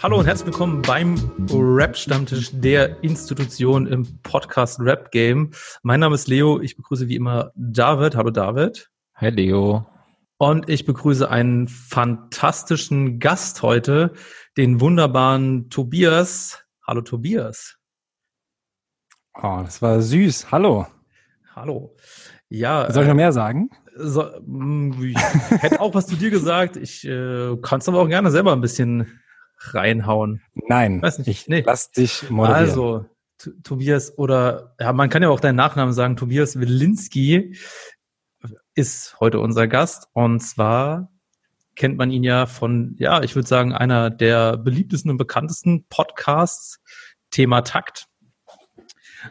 Hallo und herzlich willkommen beim Rap-Stammtisch der Institution im Podcast Rap Game. Mein Name ist Leo. Ich begrüße wie immer David. Hallo David. Hi Leo. Und ich begrüße einen fantastischen Gast heute, den wunderbaren Tobias. Hallo Tobias. Oh, das war süß. Hallo. Hallo. Ja. Soll ich noch mehr sagen? So, ich hätte auch was zu dir gesagt. Ich äh, kann es aber auch gerne selber ein bisschen reinhauen. Nein, Weiß nicht. ich nee. lass dich moderieren. Also, Tobias oder, ja, man kann ja auch deinen Nachnamen sagen, Tobias Wilinski ist heute unser Gast und zwar kennt man ihn ja von, ja, ich würde sagen, einer der beliebtesten und bekanntesten Podcasts, Thema Takt.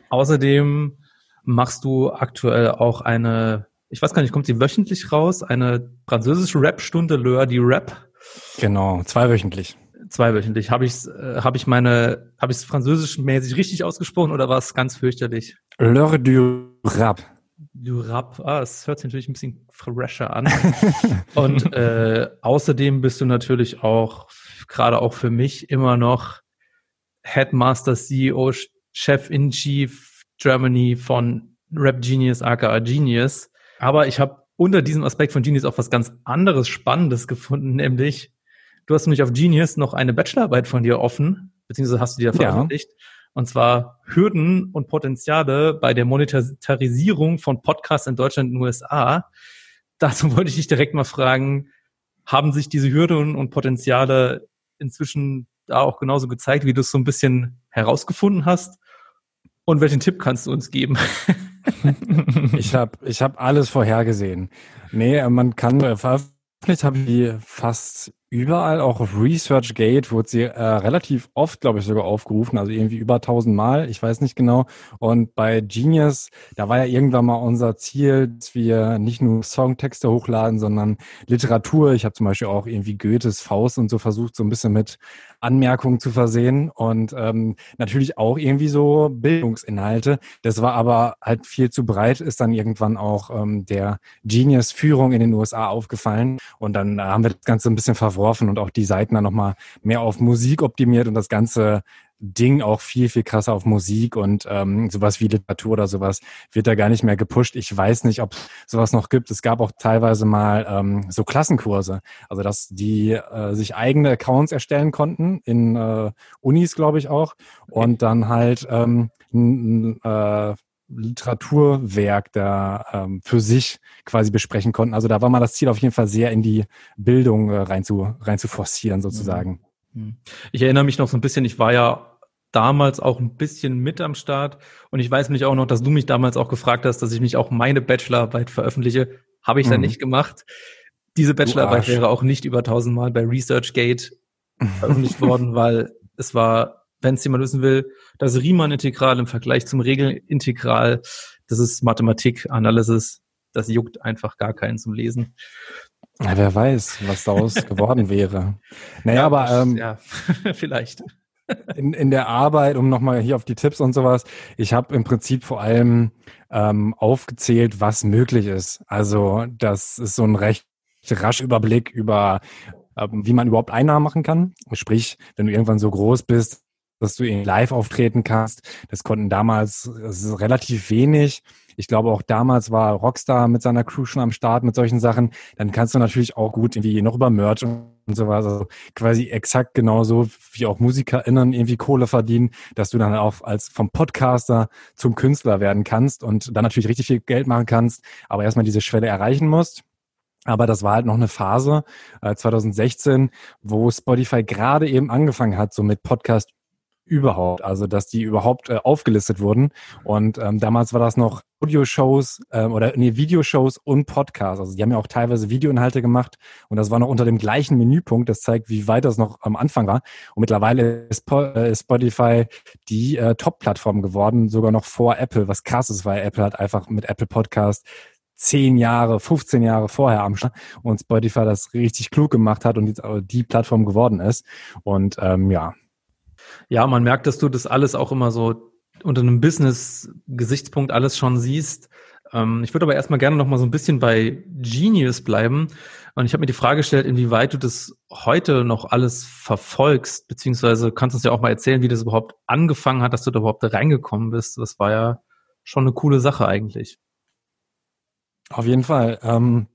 Außerdem machst du aktuell auch eine, ich weiß gar nicht, kommt sie wöchentlich raus, eine französische Rap-Stunde, L'Heure die Rap. Genau, zweiwöchentlich zweiwöchentlich. Habe ich äh, habe ich meine habe ich es französischmäßig richtig ausgesprochen oder war es ganz fürchterlich? L'heure du rap. Du rap. Ah, es hört sich natürlich ein bisschen fresher an. Und äh, außerdem bist du natürlich auch gerade auch für mich immer noch Headmaster CEO Chef in Chief Germany von Rap Genius aka Genius. Aber ich habe unter diesem Aspekt von Genius auch was ganz anderes Spannendes gefunden, nämlich Du hast nämlich auf Genius noch eine Bachelorarbeit von dir offen, beziehungsweise hast du die ja veröffentlicht. Ja. Und zwar Hürden und Potenziale bei der Monetarisierung von Podcasts in Deutschland und den USA. Dazu wollte ich dich direkt mal fragen, haben sich diese Hürden und Potenziale inzwischen da auch genauso gezeigt, wie du es so ein bisschen herausgefunden hast? Und welchen Tipp kannst du uns geben? ich habe ich hab alles vorhergesehen. Nee, man kann äh, veröffentlicht habe ich fast überall, auch auf ResearchGate wurde sie äh, relativ oft, glaube ich, sogar aufgerufen, also irgendwie über 1000 Mal, ich weiß nicht genau. Und bei Genius, da war ja irgendwann mal unser Ziel, dass wir nicht nur Songtexte hochladen, sondern Literatur. Ich habe zum Beispiel auch irgendwie Goethes Faust und so versucht, so ein bisschen mit Anmerkungen zu versehen und ähm, natürlich auch irgendwie so Bildungsinhalte. Das war aber halt viel zu breit, ist dann irgendwann auch ähm, der Genius-Führung in den USA aufgefallen und dann äh, haben wir das Ganze ein bisschen verworfen und auch die Seiten dann nochmal mehr auf Musik optimiert und das Ganze Ding auch viel, viel krasser auf Musik und ähm, sowas wie Literatur oder sowas wird da gar nicht mehr gepusht. Ich weiß nicht, ob sowas noch gibt. Es gab auch teilweise mal ähm, so Klassenkurse, also dass die äh, sich eigene Accounts erstellen konnten, in äh, Unis, glaube ich auch, und dann halt ähm, n, äh, Literaturwerk da ähm, für sich quasi besprechen konnten. Also da war mal das Ziel auf jeden Fall sehr in die Bildung äh, rein, zu, rein zu forcieren sozusagen. Mhm. Ich erinnere mich noch so ein bisschen, ich war ja damals auch ein bisschen mit am Start. Und ich weiß nämlich auch noch, dass du mich damals auch gefragt hast, dass ich mich auch meine Bachelorarbeit veröffentliche. Habe ich mhm. dann nicht gemacht. Diese Bachelorarbeit wäre auch nicht über tausendmal bei ResearchGate veröffentlicht worden, weil es war, wenn es jemand wissen will, das Riemann-Integral im Vergleich zum Regelintegral, das ist Mathematik, Analysis, das juckt einfach gar keinen zum Lesen. Ja, wer weiß, was daraus geworden wäre. Naja, ja, aber ähm, ja, vielleicht in, in der Arbeit, um nochmal hier auf die Tipps und sowas, ich habe im Prinzip vor allem ähm, aufgezählt, was möglich ist. Also das ist so ein recht rasch Überblick über, ähm, wie man überhaupt Einnahmen machen kann. Sprich, wenn du irgendwann so groß bist, dass du live auftreten kannst. Das konnten damals das relativ wenig. Ich glaube, auch damals war Rockstar mit seiner Crew schon am Start mit solchen Sachen. Dann kannst du natürlich auch gut irgendwie noch über Merch und sowas, also quasi exakt genauso wie auch MusikerInnen irgendwie Kohle verdienen, dass du dann auch als vom Podcaster zum Künstler werden kannst und dann natürlich richtig viel Geld machen kannst, aber erstmal diese Schwelle erreichen musst. Aber das war halt noch eine Phase, äh, 2016, wo Spotify gerade eben angefangen hat, so mit Podcast überhaupt, also dass die überhaupt äh, aufgelistet wurden. Und ähm, damals war das noch Audioshows ähm, oder nee, Videoshows und Podcasts. Also die haben ja auch teilweise Videoinhalte gemacht und das war noch unter dem gleichen Menüpunkt. Das zeigt, wie weit das noch am Anfang war. Und mittlerweile ist, äh, ist Spotify die äh, Top-Plattform geworden, sogar noch vor Apple, was krass ist, weil Apple hat einfach mit Apple Podcast zehn Jahre, 15 Jahre vorher am Start und Spotify das richtig klug gemacht hat und jetzt die Plattform geworden ist. Und ähm, ja, ja, man merkt, dass du das alles auch immer so unter einem Business-Gesichtspunkt alles schon siehst. Ähm, ich würde aber erstmal gerne noch mal so ein bisschen bei Genius bleiben. Und ich habe mir die Frage gestellt, inwieweit du das heute noch alles verfolgst, beziehungsweise kannst du uns ja auch mal erzählen, wie das überhaupt angefangen hat, dass du da überhaupt reingekommen bist. Das war ja schon eine coole Sache eigentlich. Auf jeden Fall. Ähm,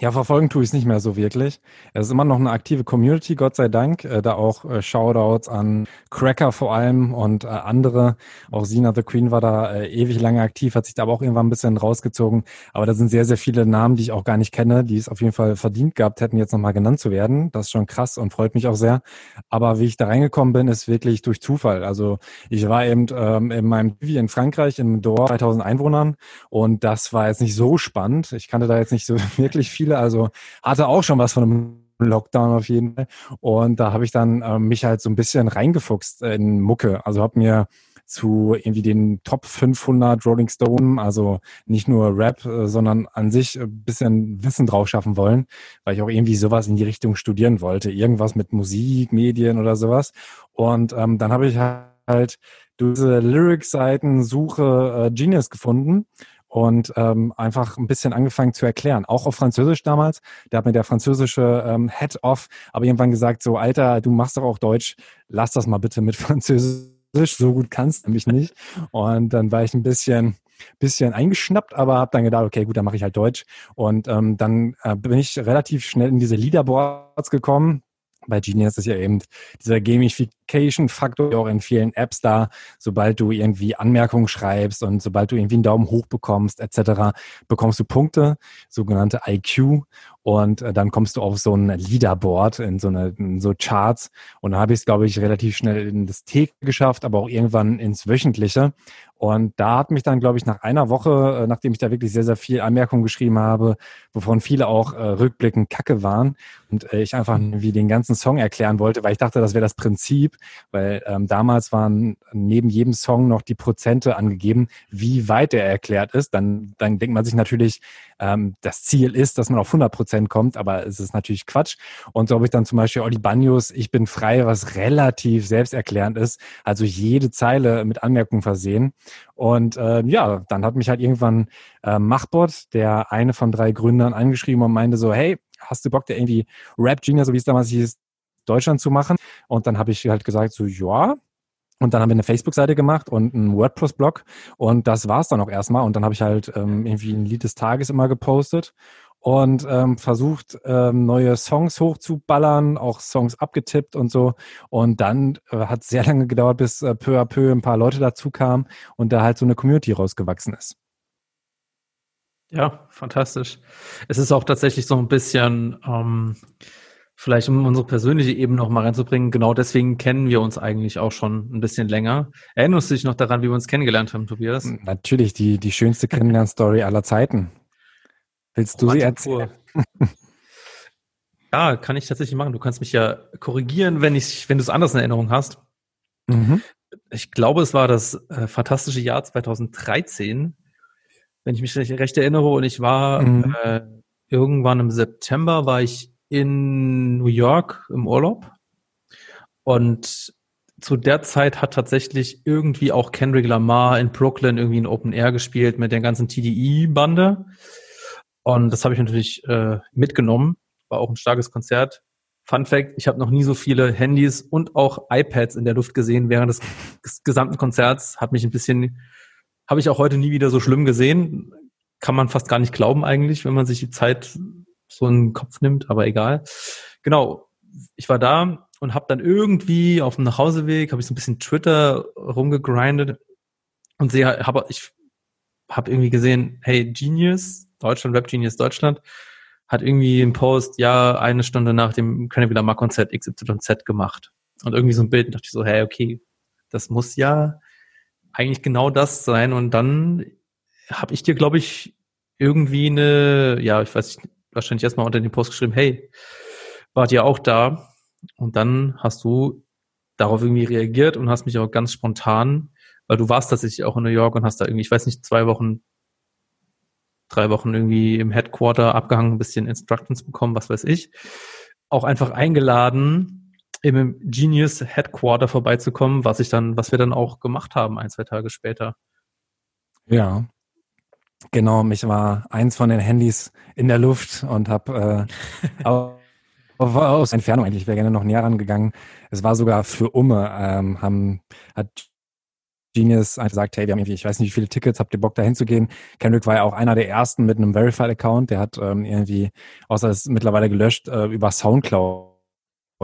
ja, verfolgen tue ich es nicht mehr so wirklich. Es ist immer noch eine aktive Community, Gott sei Dank. Äh, da auch äh, Shoutouts an Cracker vor allem und äh, andere. Auch Sina the Queen war da äh, ewig lange aktiv, hat sich da aber auch irgendwann ein bisschen rausgezogen. Aber da sind sehr, sehr viele Namen, die ich auch gar nicht kenne, die es auf jeden Fall verdient gehabt hätten, jetzt nochmal genannt zu werden. Das ist schon krass und freut mich auch sehr. Aber wie ich da reingekommen bin, ist wirklich durch Zufall. Also ich war eben ähm, in meinem TV in Frankreich im Dorf 2000 Einwohnern und das war jetzt nicht so spannend. Ich kannte da jetzt nicht so wirklich viel viele, also hatte auch schon was von einem Lockdown auf jeden Fall. Und da habe ich dann äh, mich halt so ein bisschen reingefuchst in Mucke. Also habe mir zu irgendwie den Top 500 Rolling Stone, also nicht nur Rap, äh, sondern an sich ein bisschen Wissen drauf schaffen wollen, weil ich auch irgendwie sowas in die Richtung studieren wollte. Irgendwas mit Musik, Medien oder sowas. Und ähm, dann habe ich halt diese Lyric-Seiten Suche äh, Genius gefunden und ähm, einfach ein bisschen angefangen zu erklären, auch auf Französisch damals. Da hat mir der französische ähm, Head-Off aber irgendwann gesagt, so Alter, du machst doch auch Deutsch, lass das mal bitte mit Französisch, so gut kannst du nämlich nicht. Und dann war ich ein bisschen bisschen eingeschnappt, aber habe dann gedacht, okay, gut, dann mache ich halt Deutsch. Und ähm, dann äh, bin ich relativ schnell in diese Leaderboards gekommen bei Genius ist ja eben dieser Gamification-Faktor auch in vielen Apps da. Sobald du irgendwie Anmerkungen schreibst und sobald du irgendwie einen Daumen hoch bekommst, etc., bekommst du Punkte, sogenannte IQ. Und äh, dann kommst du auf so ein Leaderboard, in so, eine, in so Charts. Und da habe ich es, glaube ich, relativ schnell in das T geschafft, aber auch irgendwann ins Wöchentliche. Und da hat mich dann, glaube ich, nach einer Woche, äh, nachdem ich da wirklich sehr, sehr viel Anmerkungen geschrieben habe, wovon viele auch äh, rückblickend Kacke waren und äh, ich einfach wie den ganzen Song erklären wollte, weil ich dachte, das wäre das Prinzip, weil ähm, damals waren neben jedem Song noch die Prozente angegeben, wie weit er erklärt ist. Dann, dann denkt man sich natürlich, ähm, das Ziel ist, dass man auf 100 Prozent kommt, aber es ist natürlich Quatsch. Und so habe ich dann zum Beispiel Olli Banyos, ich bin frei, was relativ selbsterklärend ist, also jede Zeile mit Anmerkungen versehen. Und äh, ja, dann hat mich halt irgendwann äh, Machbot, der eine von drei Gründern, angeschrieben und meinte so, hey, hast du Bock, der irgendwie Rap Genius, so wie es damals hieß, Deutschland zu machen? Und dann habe ich halt gesagt, so ja, und dann haben wir eine Facebook-Seite gemacht und einen WordPress-Blog und das war's dann auch erstmal. Und dann habe ich halt ähm, irgendwie ein Lied des Tages immer gepostet und ähm, versucht, ähm, neue Songs hochzuballern, auch Songs abgetippt und so. Und dann äh, hat sehr lange gedauert, bis äh, peu à peu ein paar Leute dazu kamen und da halt so eine Community rausgewachsen ist. Ja, fantastisch. Es ist auch tatsächlich so ein bisschen, ähm, vielleicht um unsere persönliche Ebene noch mal reinzubringen, genau deswegen kennen wir uns eigentlich auch schon ein bisschen länger. Erinnerst du dich noch daran, wie wir uns kennengelernt haben, Tobias? Natürlich, die, die schönste Kennenlernstory aller Zeiten. Willst du sie erzählen? Ja, kann ich tatsächlich machen. Du kannst mich ja korrigieren, wenn ich, wenn du es anders in Erinnerung hast. Mhm. Ich glaube, es war das äh, fantastische Jahr 2013, wenn ich mich recht erinnere. Und ich war mhm. äh, irgendwann im September war ich in New York im Urlaub. Und zu der Zeit hat tatsächlich irgendwie auch Kendrick Lamar in Brooklyn irgendwie ein Open Air gespielt mit der ganzen TDI-Bande. Und das habe ich natürlich äh, mitgenommen. War auch ein starkes Konzert. Fun Fact, ich habe noch nie so viele Handys und auch iPads in der Luft gesehen während des, des gesamten Konzerts. Hat mich ein bisschen, habe ich auch heute nie wieder so schlimm gesehen. Kann man fast gar nicht glauben eigentlich, wenn man sich die Zeit so in den Kopf nimmt, aber egal. Genau, ich war da und habe dann irgendwie auf dem Nachhauseweg, habe ich so ein bisschen Twitter rumgegrindet und sehe, habe ich habe irgendwie gesehen, hey, Genius, Deutschland, Web Genius Deutschland, hat irgendwie einen Post, ja, eine Stunde nach dem wieder mal Konzert XYZ gemacht. Und irgendwie so ein Bild, dachte ich so, hey, okay, Das muss ja eigentlich genau das sein. Und dann habe ich dir, glaube ich, irgendwie eine, ja, ich weiß nicht, wahrscheinlich erstmal unter den Post geschrieben, hey, wart ihr auch da? Und dann hast du darauf irgendwie reagiert und hast mich auch ganz spontan, weil du warst tatsächlich auch in New York und hast da irgendwie, ich weiß nicht, zwei Wochen, drei Wochen irgendwie im Headquarter abgehangen, ein bisschen Instructions bekommen, was weiß ich, auch einfach eingeladen, im Genius Headquarter vorbeizukommen, was ich dann, was wir dann auch gemacht haben, ein, zwei Tage später. Ja, Genau, mich war eins von den Handys in der Luft und habe äh, aus Entfernung eigentlich, wäre gerne noch näher rangegangen. Es war sogar für Umme, ähm, haben, hat Genius einfach gesagt, hey, wir haben irgendwie, ich weiß nicht, wie viele Tickets, habt ihr Bock da hinzugehen? Kendrick war ja auch einer der ersten mit einem Verified-Account, der hat ähm, irgendwie, außer es ist mittlerweile gelöscht, äh, über Soundcloud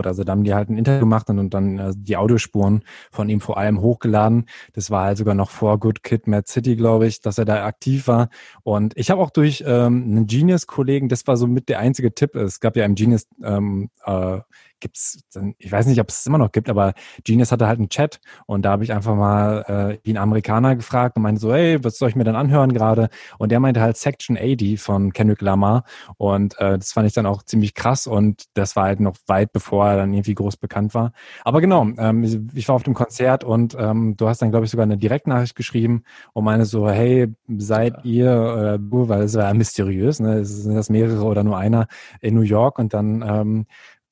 also da haben die halt ein Interview gemacht und, und dann äh, die Audiospuren von ihm vor allem hochgeladen. Das war halt sogar noch vor Good Kid, Mad City, glaube ich, dass er da aktiv war. Und ich habe auch durch ähm, einen Genius-Kollegen, das war so mit der einzige Tipp, es gab ja im Genius ähm, äh, gibt's, ich weiß nicht, ob es immer noch gibt, aber Genius hatte halt einen Chat und da habe ich einfach mal äh, wie ein Amerikaner gefragt und meinte so, hey, was soll ich mir dann anhören gerade? Und der meinte halt Section 80 von Kendrick Lamar und äh, das fand ich dann auch ziemlich krass und das war halt noch weit bevor er dann irgendwie groß bekannt war. Aber genau, ähm, ich war auf dem Konzert und ähm, du hast dann, glaube ich, sogar eine Direktnachricht geschrieben und meine so, hey, seid ihr, äh, weil es war ja mysteriös, ne? sind das mehrere oder nur einer in New York und dann ähm,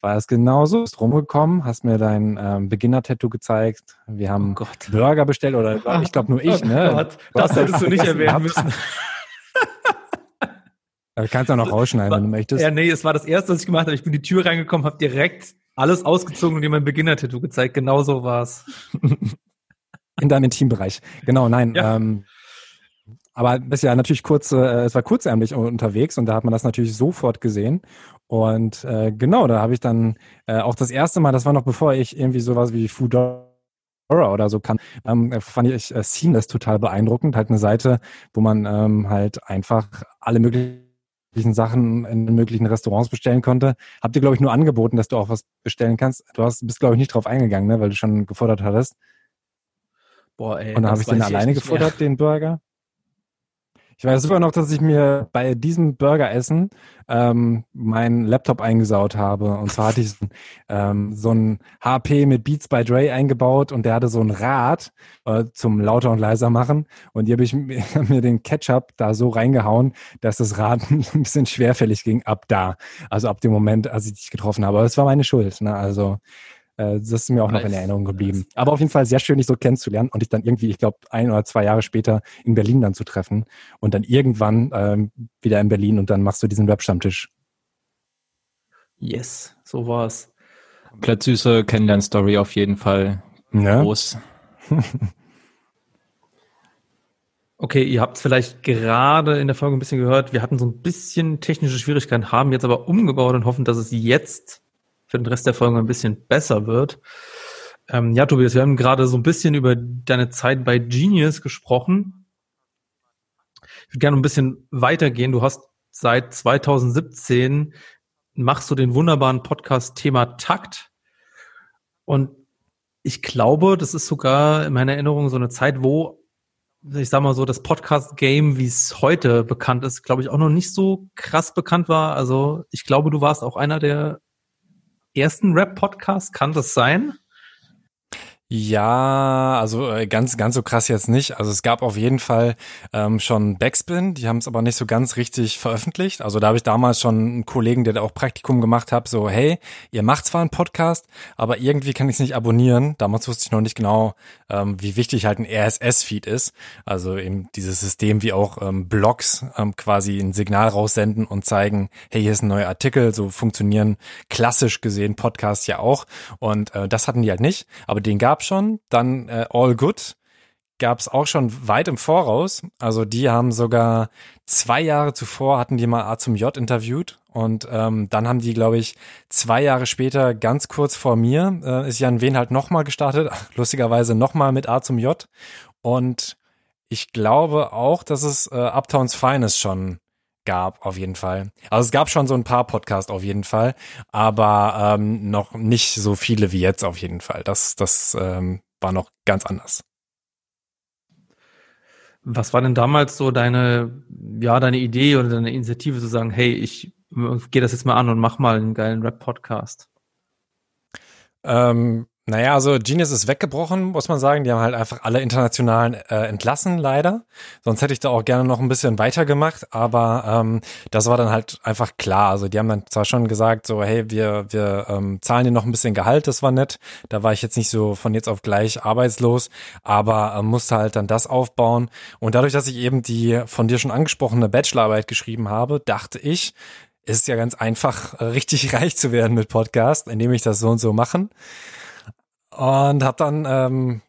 war es genauso. Bist rumgekommen, hast mir dein ähm, Beginner-Tattoo gezeigt. Wir haben oh Burger bestellt oder ich glaube nur ich, oh ne? Gott, das hättest du nicht erwähnen müssen. Du kannst auch noch rausschneiden, wenn du möchtest. Ja, nee, es war das erste, was ich gemacht habe. Ich bin in die Tür reingekommen, habe direkt alles ausgezogen und dir mein Beginner-Tattoo gezeigt. Genau so war's. In deinem Intimbereich. Genau, nein. Ja. Ähm, aber ist ja natürlich kurz, äh, es war kurzärmlich unterwegs und da hat man das natürlich sofort gesehen. Und äh, genau, da habe ich dann äh, auch das erste Mal, das war noch bevor ich irgendwie sowas wie Foodora oder so kann, ähm, fand ich äh, Seamless total beeindruckend. Halt eine Seite, wo man ähm, halt einfach alle möglichen Sachen in möglichen Restaurants bestellen konnte. Habt ihr, glaube ich, nur angeboten, dass du auch was bestellen kannst. Du hast, bist, glaube ich, nicht drauf eingegangen, ne, weil du schon gefordert hattest. Boah, ey. Und dann habe ich den alleine gefordert, den Burger. Ich weiß sogar noch, dass ich mir bei diesem Burgeressen ähm, meinen Laptop eingesaut habe. Und zwar hatte ich ähm, so ein HP mit Beats by Dre eingebaut und der hatte so ein Rad äh, zum lauter und leiser machen. Und hier habe ich mir den Ketchup da so reingehauen, dass das Rad ein bisschen schwerfällig ging ab da. Also ab dem Moment, als ich dich getroffen habe. Aber es war meine Schuld. Ne? Also äh, das ist mir auch nice. noch in Erinnerung geblieben. Aber auf jeden Fall sehr schön, dich so kennenzulernen und dich dann irgendwie, ich glaube, ein oder zwei Jahre später in Berlin dann zu treffen und dann irgendwann ähm, wieder in Berlin und dann machst du diesen Webstammtisch. Yes, so war's. Komplett süße Kennenlern-Story auf jeden Fall. Ja. Groß. Okay, ihr habt es vielleicht gerade in der Folge ein bisschen gehört. Wir hatten so ein bisschen technische Schwierigkeiten, haben jetzt aber umgebaut und hoffen, dass es jetzt für den Rest der Folge ein bisschen besser wird. Ähm, ja, Tobias, wir haben gerade so ein bisschen über deine Zeit bei Genius gesprochen. Ich würde gerne ein bisschen weitergehen. Du hast seit 2017 machst du den wunderbaren Podcast Thema Takt. Und ich glaube, das ist sogar in meiner Erinnerung so eine Zeit, wo, ich sag mal so, das Podcast-Game, wie es heute bekannt ist, glaube ich, auch noch nicht so krass bekannt war. Also ich glaube, du warst auch einer der ersten Rap-Podcast, kann das sein? Ja, also äh, ganz ganz so krass jetzt nicht. Also es gab auf jeden Fall ähm, schon Backspin, die haben es aber nicht so ganz richtig veröffentlicht. Also da habe ich damals schon einen Kollegen, der da auch Praktikum gemacht hat, so hey, ihr macht zwar einen Podcast, aber irgendwie kann ich es nicht abonnieren. Damals wusste ich noch nicht genau, ähm, wie wichtig halt ein RSS-Feed ist. Also eben dieses System, wie auch ähm, Blogs ähm, quasi ein Signal raussenden und zeigen, hey, hier ist ein neuer Artikel. So funktionieren klassisch gesehen Podcasts ja auch. Und äh, das hatten die halt nicht, aber den gab gab schon, dann äh, All Good gab es auch schon weit im Voraus. Also die haben sogar zwei Jahre zuvor hatten die mal A zum J interviewt und ähm, dann haben die, glaube ich, zwei Jahre später, ganz kurz vor mir, äh, ist Jan Wen halt nochmal gestartet, lustigerweise nochmal mit A zum J. Und ich glaube auch, dass es äh, Uptowns Finest schon gab, auf jeden Fall. Also es gab schon so ein paar Podcasts auf jeden Fall, aber ähm, noch nicht so viele wie jetzt auf jeden Fall. Das, das ähm, war noch ganz anders. Was war denn damals so deine, ja, deine Idee oder deine Initiative zu sagen, hey, ich gehe das jetzt mal an und mach mal einen geilen Rap-Podcast? Ähm, naja, also Genius ist weggebrochen, muss man sagen. Die haben halt einfach alle internationalen äh, entlassen, leider. Sonst hätte ich da auch gerne noch ein bisschen weitergemacht, aber ähm, das war dann halt einfach klar. Also die haben dann zwar schon gesagt, so, hey, wir, wir ähm, zahlen dir noch ein bisschen Gehalt, das war nett. Da war ich jetzt nicht so von jetzt auf gleich arbeitslos, aber äh, musste halt dann das aufbauen. Und dadurch, dass ich eben die von dir schon angesprochene Bachelorarbeit geschrieben habe, dachte ich, ist ja ganz einfach, äh, richtig reich zu werden mit Podcast, indem ich das so und so machen. Und hab dann, ähm,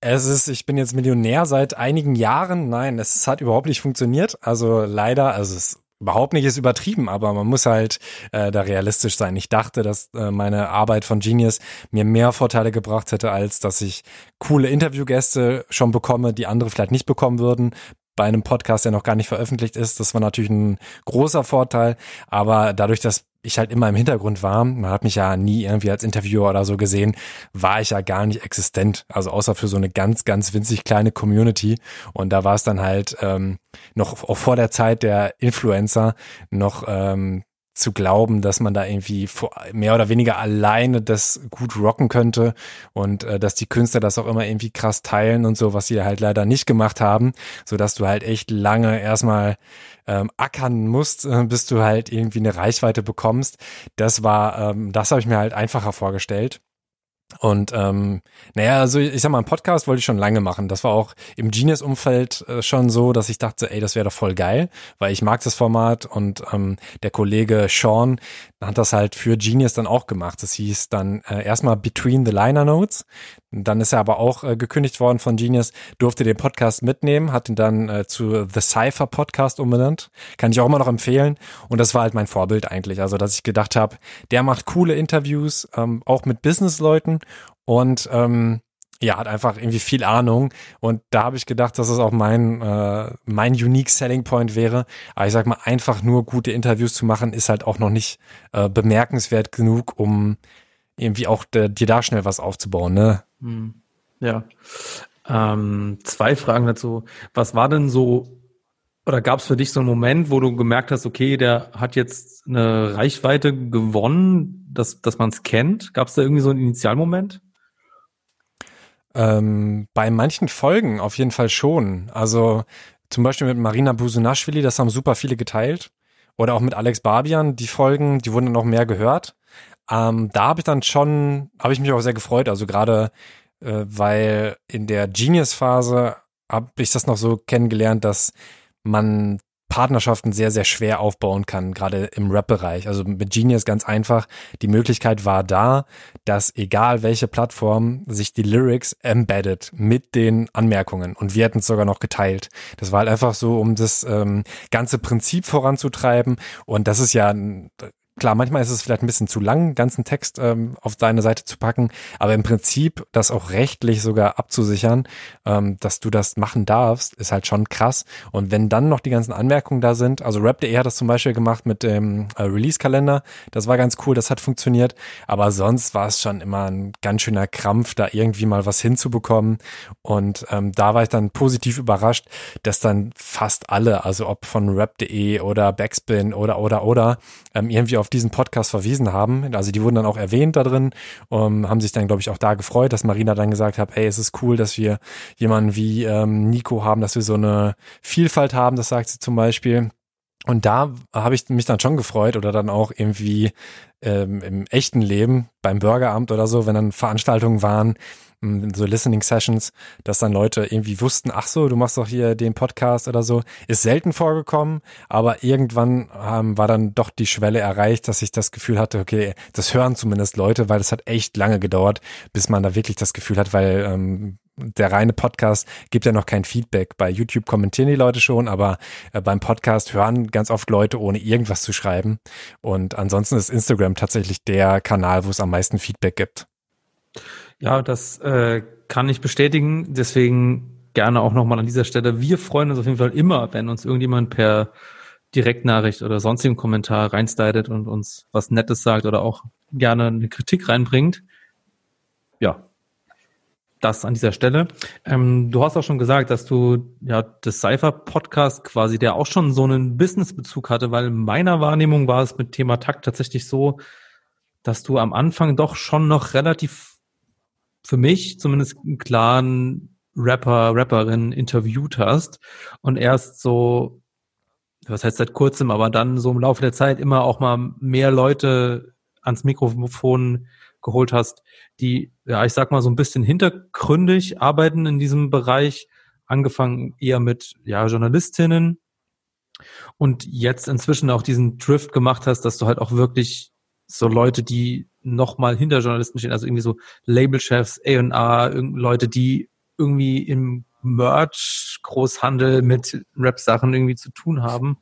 es ist, ich bin jetzt Millionär seit einigen Jahren. Nein, es hat überhaupt nicht funktioniert. Also leider, also es überhaupt nicht ist übertrieben, aber man muss halt äh, da realistisch sein. Ich dachte, dass äh, meine Arbeit von Genius mir mehr Vorteile gebracht hätte, als dass ich coole Interviewgäste schon bekomme, die andere vielleicht nicht bekommen würden bei einem Podcast, der noch gar nicht veröffentlicht ist. Das war natürlich ein großer Vorteil, aber dadurch, dass ich halt immer im Hintergrund war, man hat mich ja nie irgendwie als Interviewer oder so gesehen, war ich ja gar nicht existent. Also außer für so eine ganz, ganz winzig kleine Community. Und da war es dann halt ähm, noch auch vor der Zeit der Influencer noch ähm, zu glauben, dass man da irgendwie mehr oder weniger alleine das gut rocken könnte und äh, dass die Künstler das auch immer irgendwie krass teilen und so, was sie halt leider nicht gemacht haben, so dass du halt echt lange erstmal ähm, ackern musst, äh, bis du halt irgendwie eine Reichweite bekommst. Das war, ähm, das habe ich mir halt einfacher vorgestellt. Und ähm, naja, also ich sag mal, einen Podcast wollte ich schon lange machen. Das war auch im Genius-Umfeld äh, schon so, dass ich dachte, ey, das wäre doch voll geil, weil ich mag das Format und ähm, der Kollege Sean hat das halt für Genius dann auch gemacht. Das hieß dann äh, erstmal Between the Liner Notes. Dann ist er aber auch äh, gekündigt worden von Genius, durfte den Podcast mitnehmen, hat ihn dann äh, zu The Cypher Podcast umbenannt. Kann ich auch immer noch empfehlen. Und das war halt mein Vorbild eigentlich. Also, dass ich gedacht habe, der macht coole Interviews, ähm, auch mit Businessleuten und ähm, ja, hat einfach irgendwie viel Ahnung. Und da habe ich gedacht, dass es auch mein, äh, mein unique Selling Point wäre. Aber ich sag mal, einfach nur gute Interviews zu machen, ist halt auch noch nicht äh, bemerkenswert genug, um irgendwie auch dir da schnell was aufzubauen, ne? Hm. Ja. Ähm, zwei Fragen dazu. Was war denn so, oder gab es für dich so einen Moment, wo du gemerkt hast, okay, der hat jetzt eine Reichweite gewonnen, dass, dass man es kennt? Gab es da irgendwie so einen Initialmoment? Ähm, bei manchen Folgen auf jeden Fall schon. Also zum Beispiel mit Marina Busunashvili, das haben super viele geteilt. Oder auch mit Alex Barbian, die Folgen, die wurden dann noch mehr gehört. Ähm, da habe ich dann schon, habe ich mich auch sehr gefreut. Also gerade, äh, weil in der Genius-Phase habe ich das noch so kennengelernt, dass man Partnerschaften sehr, sehr schwer aufbauen kann, gerade im Rap-Bereich. Also mit Genius ganz einfach. Die Möglichkeit war da, dass egal welche Plattform sich die Lyrics embedded mit den Anmerkungen. Und wir hätten es sogar noch geteilt. Das war halt einfach so, um das ähm, ganze Prinzip voranzutreiben. Und das ist ja Klar, manchmal ist es vielleicht ein bisschen zu lang, ganzen Text ähm, auf deine Seite zu packen, aber im Prinzip das auch rechtlich sogar abzusichern, ähm, dass du das machen darfst, ist halt schon krass. Und wenn dann noch die ganzen Anmerkungen da sind, also Rap.de hat das zum Beispiel gemacht mit dem äh, Release-Kalender, das war ganz cool, das hat funktioniert, aber sonst war es schon immer ein ganz schöner Krampf, da irgendwie mal was hinzubekommen. Und ähm, da war ich dann positiv überrascht, dass dann fast alle, also ob von Rap.de oder Backspin oder oder oder, ähm, irgendwie auf diesen Podcast verwiesen haben. Also die wurden dann auch erwähnt da drin, um, haben sich dann, glaube ich, auch da gefreut, dass Marina dann gesagt hat, ey, es ist cool, dass wir jemanden wie ähm, Nico haben, dass wir so eine Vielfalt haben, das sagt sie zum Beispiel. Und da habe ich mich dann schon gefreut oder dann auch irgendwie ähm, im echten Leben beim Bürgeramt oder so, wenn dann Veranstaltungen waren, so Listening Sessions, dass dann Leute irgendwie wussten, ach so, du machst doch hier den Podcast oder so, ist selten vorgekommen, aber irgendwann ähm, war dann doch die Schwelle erreicht, dass ich das Gefühl hatte, okay, das hören zumindest Leute, weil es hat echt lange gedauert, bis man da wirklich das Gefühl hat, weil ähm, der reine Podcast gibt ja noch kein Feedback. Bei YouTube kommentieren die Leute schon, aber äh, beim Podcast hören ganz oft Leute, ohne irgendwas zu schreiben. Und ansonsten ist Instagram tatsächlich der Kanal, wo es am meisten Feedback gibt. Ja, das äh, kann ich bestätigen. Deswegen gerne auch nochmal an dieser Stelle. Wir freuen uns auf jeden Fall immer, wenn uns irgendjemand per Direktnachricht oder sonstigen Kommentar reinstylet und uns was Nettes sagt oder auch gerne eine Kritik reinbringt. Ja. das an dieser Stelle. Ähm, du hast auch schon gesagt, dass du ja das Cypher-Podcast quasi, der auch schon so einen Business-Bezug hatte, weil in meiner Wahrnehmung war es mit Thema Takt tatsächlich so, dass du am Anfang doch schon noch relativ für mich zumindest einen klaren Rapper, Rapperin interviewt hast und erst so, was heißt seit kurzem, aber dann so im Laufe der Zeit immer auch mal mehr Leute ans Mikrofon geholt hast, die, ja, ich sag mal, so ein bisschen hintergründig arbeiten in diesem Bereich, angefangen eher mit, ja, Journalistinnen und jetzt inzwischen auch diesen Drift gemacht hast, dass du halt auch wirklich so Leute, die nochmal hinter Journalisten stehen, also irgendwie so Labelchefs, A&R, Leute, die irgendwie im Merch, Großhandel mit Rap-Sachen irgendwie zu tun haben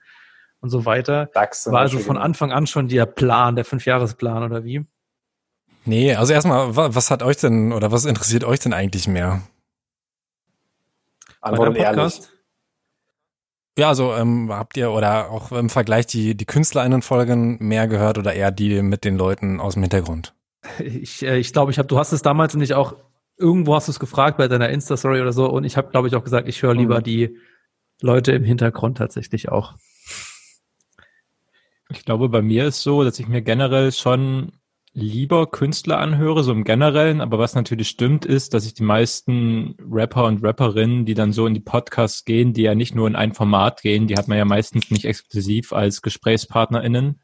und so weiter. DAX War also von Anfang an schon der Plan, der Fünfjahresplan oder wie? Nee, also erstmal, was hat euch denn oder was interessiert euch denn eigentlich mehr? Antworten ehrlich. Ja, also ähm, habt ihr oder auch im Vergleich die, die KünstlerInnen-Folgen mehr gehört oder eher die mit den Leuten aus dem Hintergrund? Ich, äh, ich glaube, ich habe, du hast es damals nicht auch, irgendwo hast du es gefragt bei deiner Insta-Story oder so und ich habe, glaube ich, auch gesagt, ich höre lieber mhm. die Leute im Hintergrund tatsächlich auch. Ich glaube, bei mir ist so, dass ich mir generell schon lieber Künstler anhöre, so im Generellen. Aber was natürlich stimmt, ist, dass ich die meisten Rapper und Rapperinnen, die dann so in die Podcasts gehen, die ja nicht nur in ein Format gehen, die hat man ja meistens nicht exklusiv als GesprächspartnerInnen.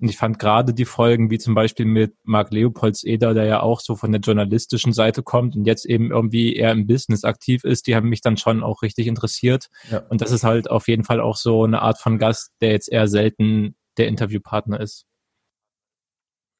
Und ich fand gerade die Folgen, wie zum Beispiel mit Marc Leopolds Eder, der ja auch so von der journalistischen Seite kommt und jetzt eben irgendwie eher im Business aktiv ist, die haben mich dann schon auch richtig interessiert. Ja. Und das ist halt auf jeden Fall auch so eine Art von Gast, der jetzt eher selten der Interviewpartner ist.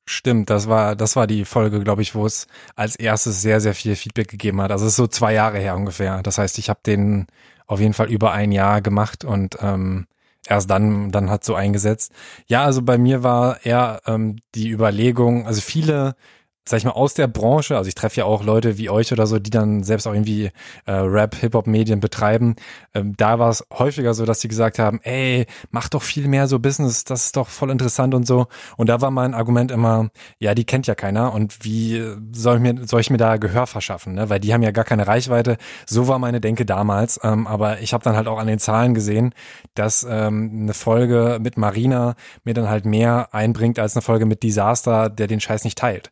Stimmt, das war, das war die Folge, glaube ich, wo es als erstes sehr, sehr viel Feedback gegeben hat. Also es ist so zwei Jahre her ungefähr. Das heißt, ich habe den auf jeden Fall über ein Jahr gemacht und ähm, erst dann, dann hat so eingesetzt. Ja, also bei mir war eher ähm, die Überlegung, also viele sag ich mal, aus der Branche, also ich treffe ja auch Leute wie euch oder so, die dann selbst auch irgendwie äh, Rap, Hip-Hop-Medien betreiben. Ähm, da war es häufiger so, dass sie gesagt haben, ey, mach doch viel mehr so Business, das ist doch voll interessant und so. Und da war mein Argument immer, ja, die kennt ja keiner und wie soll ich mir, soll ich mir da Gehör verschaffen, ne? Weil die haben ja gar keine Reichweite. So war meine Denke damals. Ähm, aber ich habe dann halt auch an den Zahlen gesehen, dass ähm, eine Folge mit Marina mir dann halt mehr einbringt als eine Folge mit Disaster, der den Scheiß nicht teilt.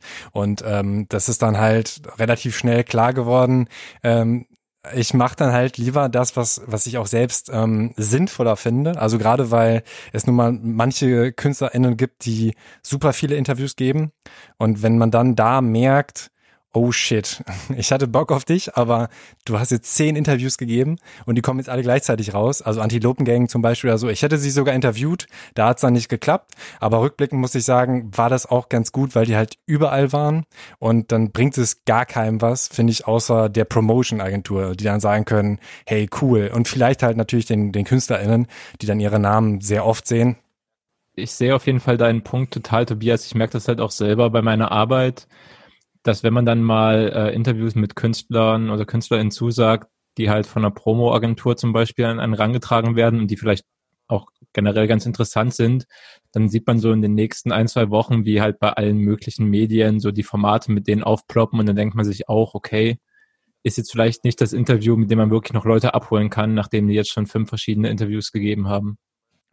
Ähm, das ist dann halt relativ schnell klar geworden. Ähm, ich mache dann halt lieber das, was, was ich auch selbst ähm, sinnvoller finde. Also gerade weil es nun mal manche KünstlerInnen gibt, die super viele Interviews geben. Und wenn man dann da merkt, oh shit, ich hatte Bock auf dich, aber du hast jetzt zehn Interviews gegeben und die kommen jetzt alle gleichzeitig raus. Also Antilopengang zum Beispiel oder so. Ich hätte sie sogar interviewt, da hat's dann nicht geklappt. Aber rückblickend muss ich sagen, war das auch ganz gut, weil die halt überall waren. Und dann bringt es gar keinem was, finde ich, außer der Promotion-Agentur, die dann sagen können, hey, cool. Und vielleicht halt natürlich den, den KünstlerInnen, die dann ihre Namen sehr oft sehen. Ich sehe auf jeden Fall deinen Punkt total, Tobias. Ich merke das halt auch selber bei meiner Arbeit dass wenn man dann mal äh, Interviews mit Künstlern oder KünstlerInnen zusagt, die halt von einer Promo-Agentur zum Beispiel an einen rangetragen werden und die vielleicht auch generell ganz interessant sind, dann sieht man so in den nächsten ein, zwei Wochen, wie halt bei allen möglichen Medien so die Formate mit denen aufploppen und dann denkt man sich auch, okay, ist jetzt vielleicht nicht das Interview, mit dem man wirklich noch Leute abholen kann, nachdem die jetzt schon fünf verschiedene Interviews gegeben haben.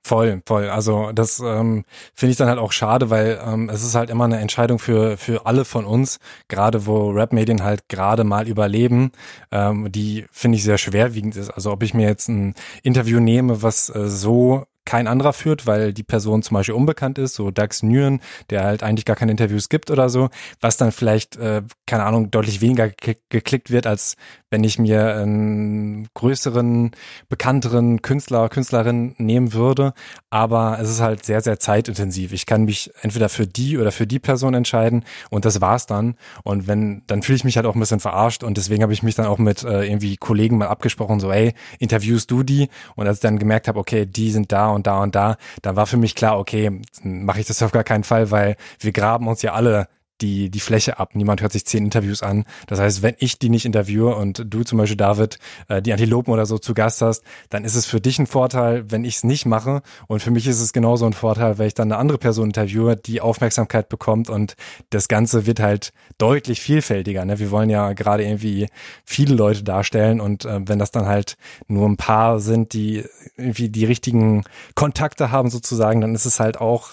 Voll, voll. Also das ähm, finde ich dann halt auch schade, weil ähm, es ist halt immer eine Entscheidung für für alle von uns, gerade wo Rap-Medien halt gerade mal überleben, ähm, die finde ich sehr schwerwiegend ist. Also ob ich mir jetzt ein Interview nehme, was äh, so kein anderer führt, weil die Person zum Beispiel unbekannt ist, so Dax Nguyen, der halt eigentlich gar keine Interviews gibt oder so, was dann vielleicht, äh, keine Ahnung, deutlich weniger geklickt wird, als wenn ich mir einen größeren, bekannteren Künstler, Künstlerin nehmen würde. Aber es ist halt sehr, sehr zeitintensiv. Ich kann mich entweder für die oder für die Person entscheiden und das war's dann. Und wenn, dann fühle ich mich halt auch ein bisschen verarscht und deswegen habe ich mich dann auch mit äh, irgendwie Kollegen mal abgesprochen, so, ey, interviewst du die? Und als ich dann gemerkt habe, okay, die sind da und da und da, dann war für mich klar, okay, mache ich das auf gar keinen Fall, weil wir graben uns ja alle die, die Fläche ab. Niemand hört sich zehn Interviews an. Das heißt, wenn ich die nicht interviewe und du zum Beispiel, David, äh, die Antilopen oder so zu Gast hast, dann ist es für dich ein Vorteil, wenn ich es nicht mache. Und für mich ist es genauso ein Vorteil, wenn ich dann eine andere Person interviewe, die Aufmerksamkeit bekommt und das Ganze wird halt deutlich vielfältiger. Ne? Wir wollen ja gerade irgendwie viele Leute darstellen und äh, wenn das dann halt nur ein paar sind, die irgendwie die richtigen Kontakte haben sozusagen, dann ist es halt auch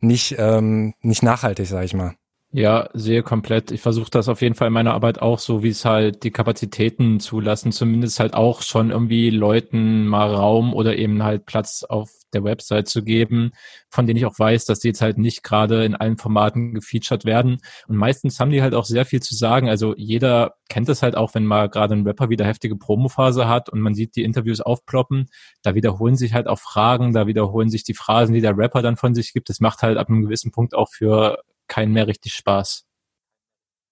nicht, ähm, nicht nachhaltig, sag ich mal. Ja, sehe komplett. Ich versuche das auf jeden Fall in meiner Arbeit auch so, wie es halt die Kapazitäten zulassen, zumindest halt auch schon irgendwie Leuten mal Raum oder eben halt Platz auf der Website zu geben, von denen ich auch weiß, dass die jetzt halt nicht gerade in allen Formaten gefeatured werden. Und meistens haben die halt auch sehr viel zu sagen. Also jeder kennt es halt auch, wenn mal gerade ein Rapper wieder heftige Promophase hat und man sieht die Interviews aufploppen. Da wiederholen sich halt auch Fragen, da wiederholen sich die Phrasen, die der Rapper dann von sich gibt. Das macht halt ab einem gewissen Punkt auch für keinen mehr richtig Spaß.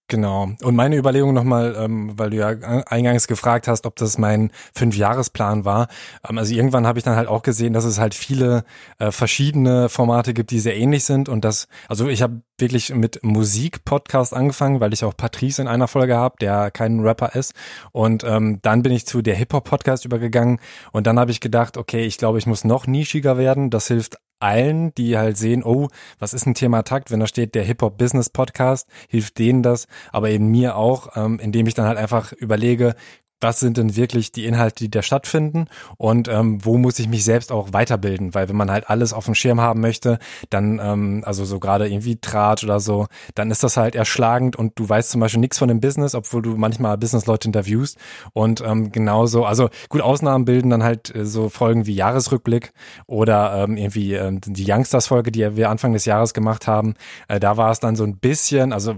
Genau. Und meine Überlegung nochmal, ähm, weil du ja eingangs gefragt hast, ob das mein Fünfjahresplan war. Ähm, also irgendwann habe ich dann halt auch gesehen, dass es halt viele äh, verschiedene Formate gibt, die sehr ähnlich sind. Und das, also ich habe wirklich mit Musik-Podcast angefangen, weil ich auch Patrice in einer Folge habe, der kein Rapper ist. Und ähm, dann bin ich zu der Hip-Hop-Podcast übergegangen. Und dann habe ich gedacht, okay, ich glaube, ich muss noch nischiger werden. Das hilft allen, die halt sehen, oh, was ist ein Thema Takt, wenn da steht der Hip-Hop-Business-Podcast, hilft denen das, aber eben mir auch, ähm, indem ich dann halt einfach überlege, was sind denn wirklich die Inhalte, die da stattfinden? Und ähm, wo muss ich mich selbst auch weiterbilden, weil wenn man halt alles auf dem Schirm haben möchte, dann, ähm, also so gerade irgendwie Trat oder so, dann ist das halt erschlagend und du weißt zum Beispiel nichts von dem Business, obwohl du manchmal Business-Leute interviewst. Und ähm, genauso, also gut, Ausnahmen bilden dann halt äh, so Folgen wie Jahresrückblick oder ähm, irgendwie ähm, die Youngsters-Folge, die wir Anfang des Jahres gemacht haben, äh, da war es dann so ein bisschen, also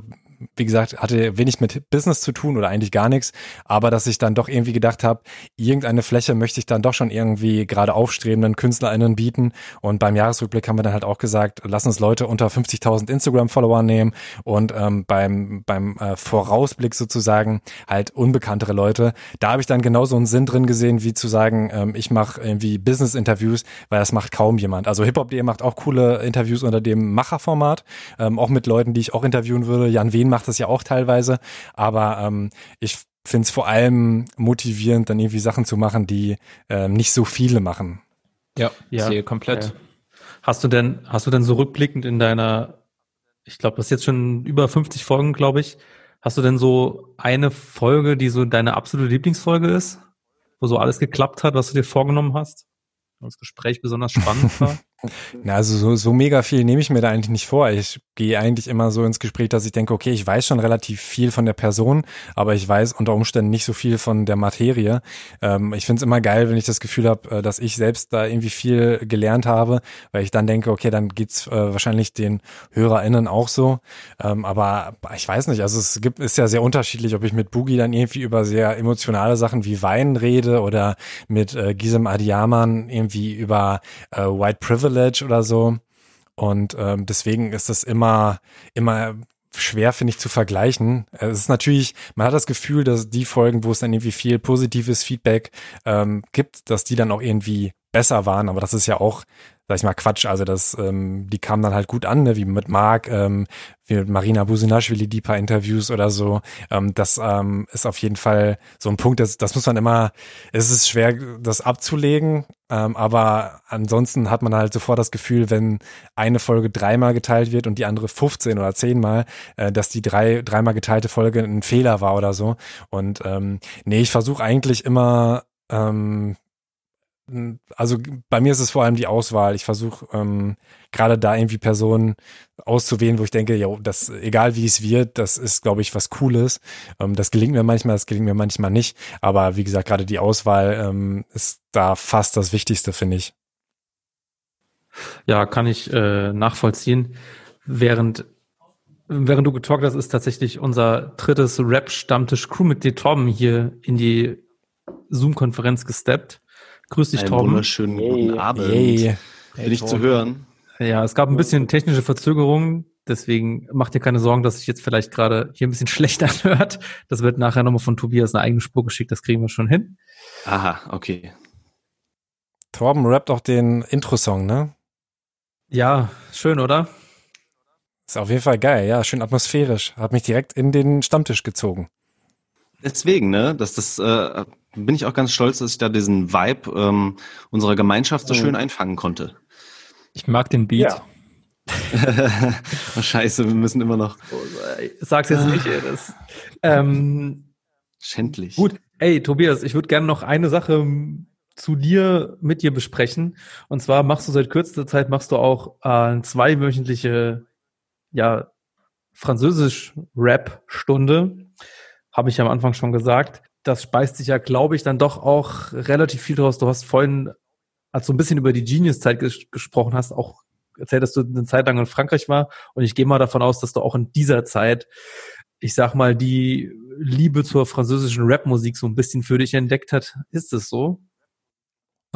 wie gesagt, hatte wenig mit Business zu tun oder eigentlich gar nichts, aber dass ich dann doch irgendwie gedacht habe, irgendeine Fläche möchte ich dann doch schon irgendwie gerade aufstrebenden KünstlerInnen bieten. Und beim Jahresrückblick haben wir dann halt auch gesagt, lass uns Leute unter 50.000 Instagram-Follower nehmen und ähm, beim, beim äh, Vorausblick sozusagen halt unbekanntere Leute. Da habe ich dann genauso einen Sinn drin gesehen, wie zu sagen, ähm, ich mache irgendwie Business-Interviews, weil das macht kaum jemand. Also Hip-Hop.de macht auch coole Interviews unter dem Macherformat, ähm, auch mit Leuten, die ich auch interviewen würde. Jan Wehn macht das ja auch teilweise, aber ähm, ich finde es vor allem motivierend, dann irgendwie Sachen zu machen, die ähm, nicht so viele machen. Ja, ja sehe komplett. Ja. Hast du denn, hast du denn so rückblickend in deiner, ich glaube, das ist jetzt schon über 50 Folgen, glaube ich, hast du denn so eine Folge, die so deine absolute Lieblingsfolge ist, wo so alles geklappt hat, was du dir vorgenommen hast? das Gespräch besonders spannend war? Na, also so, so mega viel nehme ich mir da eigentlich nicht vor. Ich gehe eigentlich immer so ins Gespräch, dass ich denke, okay, ich weiß schon relativ viel von der Person, aber ich weiß unter Umständen nicht so viel von der Materie. Ähm, ich finde es immer geil, wenn ich das Gefühl habe, äh, dass ich selbst da irgendwie viel gelernt habe, weil ich dann denke, okay, dann geht's äh, wahrscheinlich den HörerInnen auch so. Ähm, aber ich weiß nicht, also es gibt, ist ja sehr unterschiedlich, ob ich mit Boogie dann irgendwie über sehr emotionale Sachen wie Wein rede oder mit äh, Gisem Adiaman irgendwie über äh, White Privilege Village oder so. Und ähm, deswegen ist das immer, immer schwer, finde ich, zu vergleichen. Es ist natürlich, man hat das Gefühl, dass die Folgen, wo es dann irgendwie viel positives Feedback ähm, gibt, dass die dann auch irgendwie besser waren, aber das ist ja auch sag ich mal, Quatsch. Also das, ähm, die kamen dann halt gut an, ne? wie mit Marc, ähm, wie mit Marina Businashvili, die paar Interviews oder so. Ähm, das ähm, ist auf jeden Fall so ein Punkt, das, das muss man immer, es ist schwer, das abzulegen, ähm, aber ansonsten hat man halt sofort das Gefühl, wenn eine Folge dreimal geteilt wird und die andere 15 oder 10 Mal, äh, dass die drei, dreimal geteilte Folge ein Fehler war oder so. Und ähm, nee, ich versuche eigentlich immer ähm, also bei mir ist es vor allem die Auswahl. Ich versuche ähm, gerade da irgendwie Personen auszuwählen, wo ich denke, ja, das egal wie es wird, das ist, glaube ich, was Cooles. Ähm, das gelingt mir manchmal, das gelingt mir manchmal nicht. Aber wie gesagt, gerade die Auswahl ähm, ist da fast das Wichtigste, finde ich. Ja, kann ich äh, nachvollziehen. Während während du getalkt hast, ist tatsächlich unser drittes Rap-Stammtisch-Crewmitglied Torben hier in die Zoom-Konferenz gesteppt. Grüß dich, Einen Torben. wunderschönen guten hey. Abend. Hey. Bin ich zu hören? Ja, es gab ein bisschen technische Verzögerungen. Deswegen macht dir keine Sorgen, dass sich jetzt vielleicht gerade hier ein bisschen schlechter hört. Das wird nachher nochmal von Tobias eine eigene Spur geschickt. Das kriegen wir schon hin. Aha, okay. Torben rappt auch den Intro-Song, ne? Ja, schön, oder? Ist auf jeden Fall geil, ja, schön atmosphärisch. Hat mich direkt in den Stammtisch gezogen. Deswegen, ne, dass das äh, bin ich auch ganz stolz, dass ich da diesen Vibe ähm, unserer Gemeinschaft so schön einfangen konnte. Ich mag den Beat. Ja. oh, scheiße, wir müssen immer noch. Sag's jetzt nicht, ey, das. Ähm, Schändlich. Gut, ey, Tobias, ich würde gerne noch eine Sache zu dir, mit dir besprechen. Und zwar machst du seit kürzester Zeit, machst du auch äh, zweiwöchentliche, ja, Französisch-Rap-Stunde. Habe ich am Anfang schon gesagt. Das speist sich ja, glaube ich, dann doch auch relativ viel draus. Du hast vorhin, als du ein bisschen über die Genius-Zeit ges gesprochen hast, auch erzählt, dass du eine Zeit lang in Frankreich war. Und ich gehe mal davon aus, dass du auch in dieser Zeit, ich sag mal, die Liebe zur französischen Rapmusik so ein bisschen für dich entdeckt hat. Ist es so?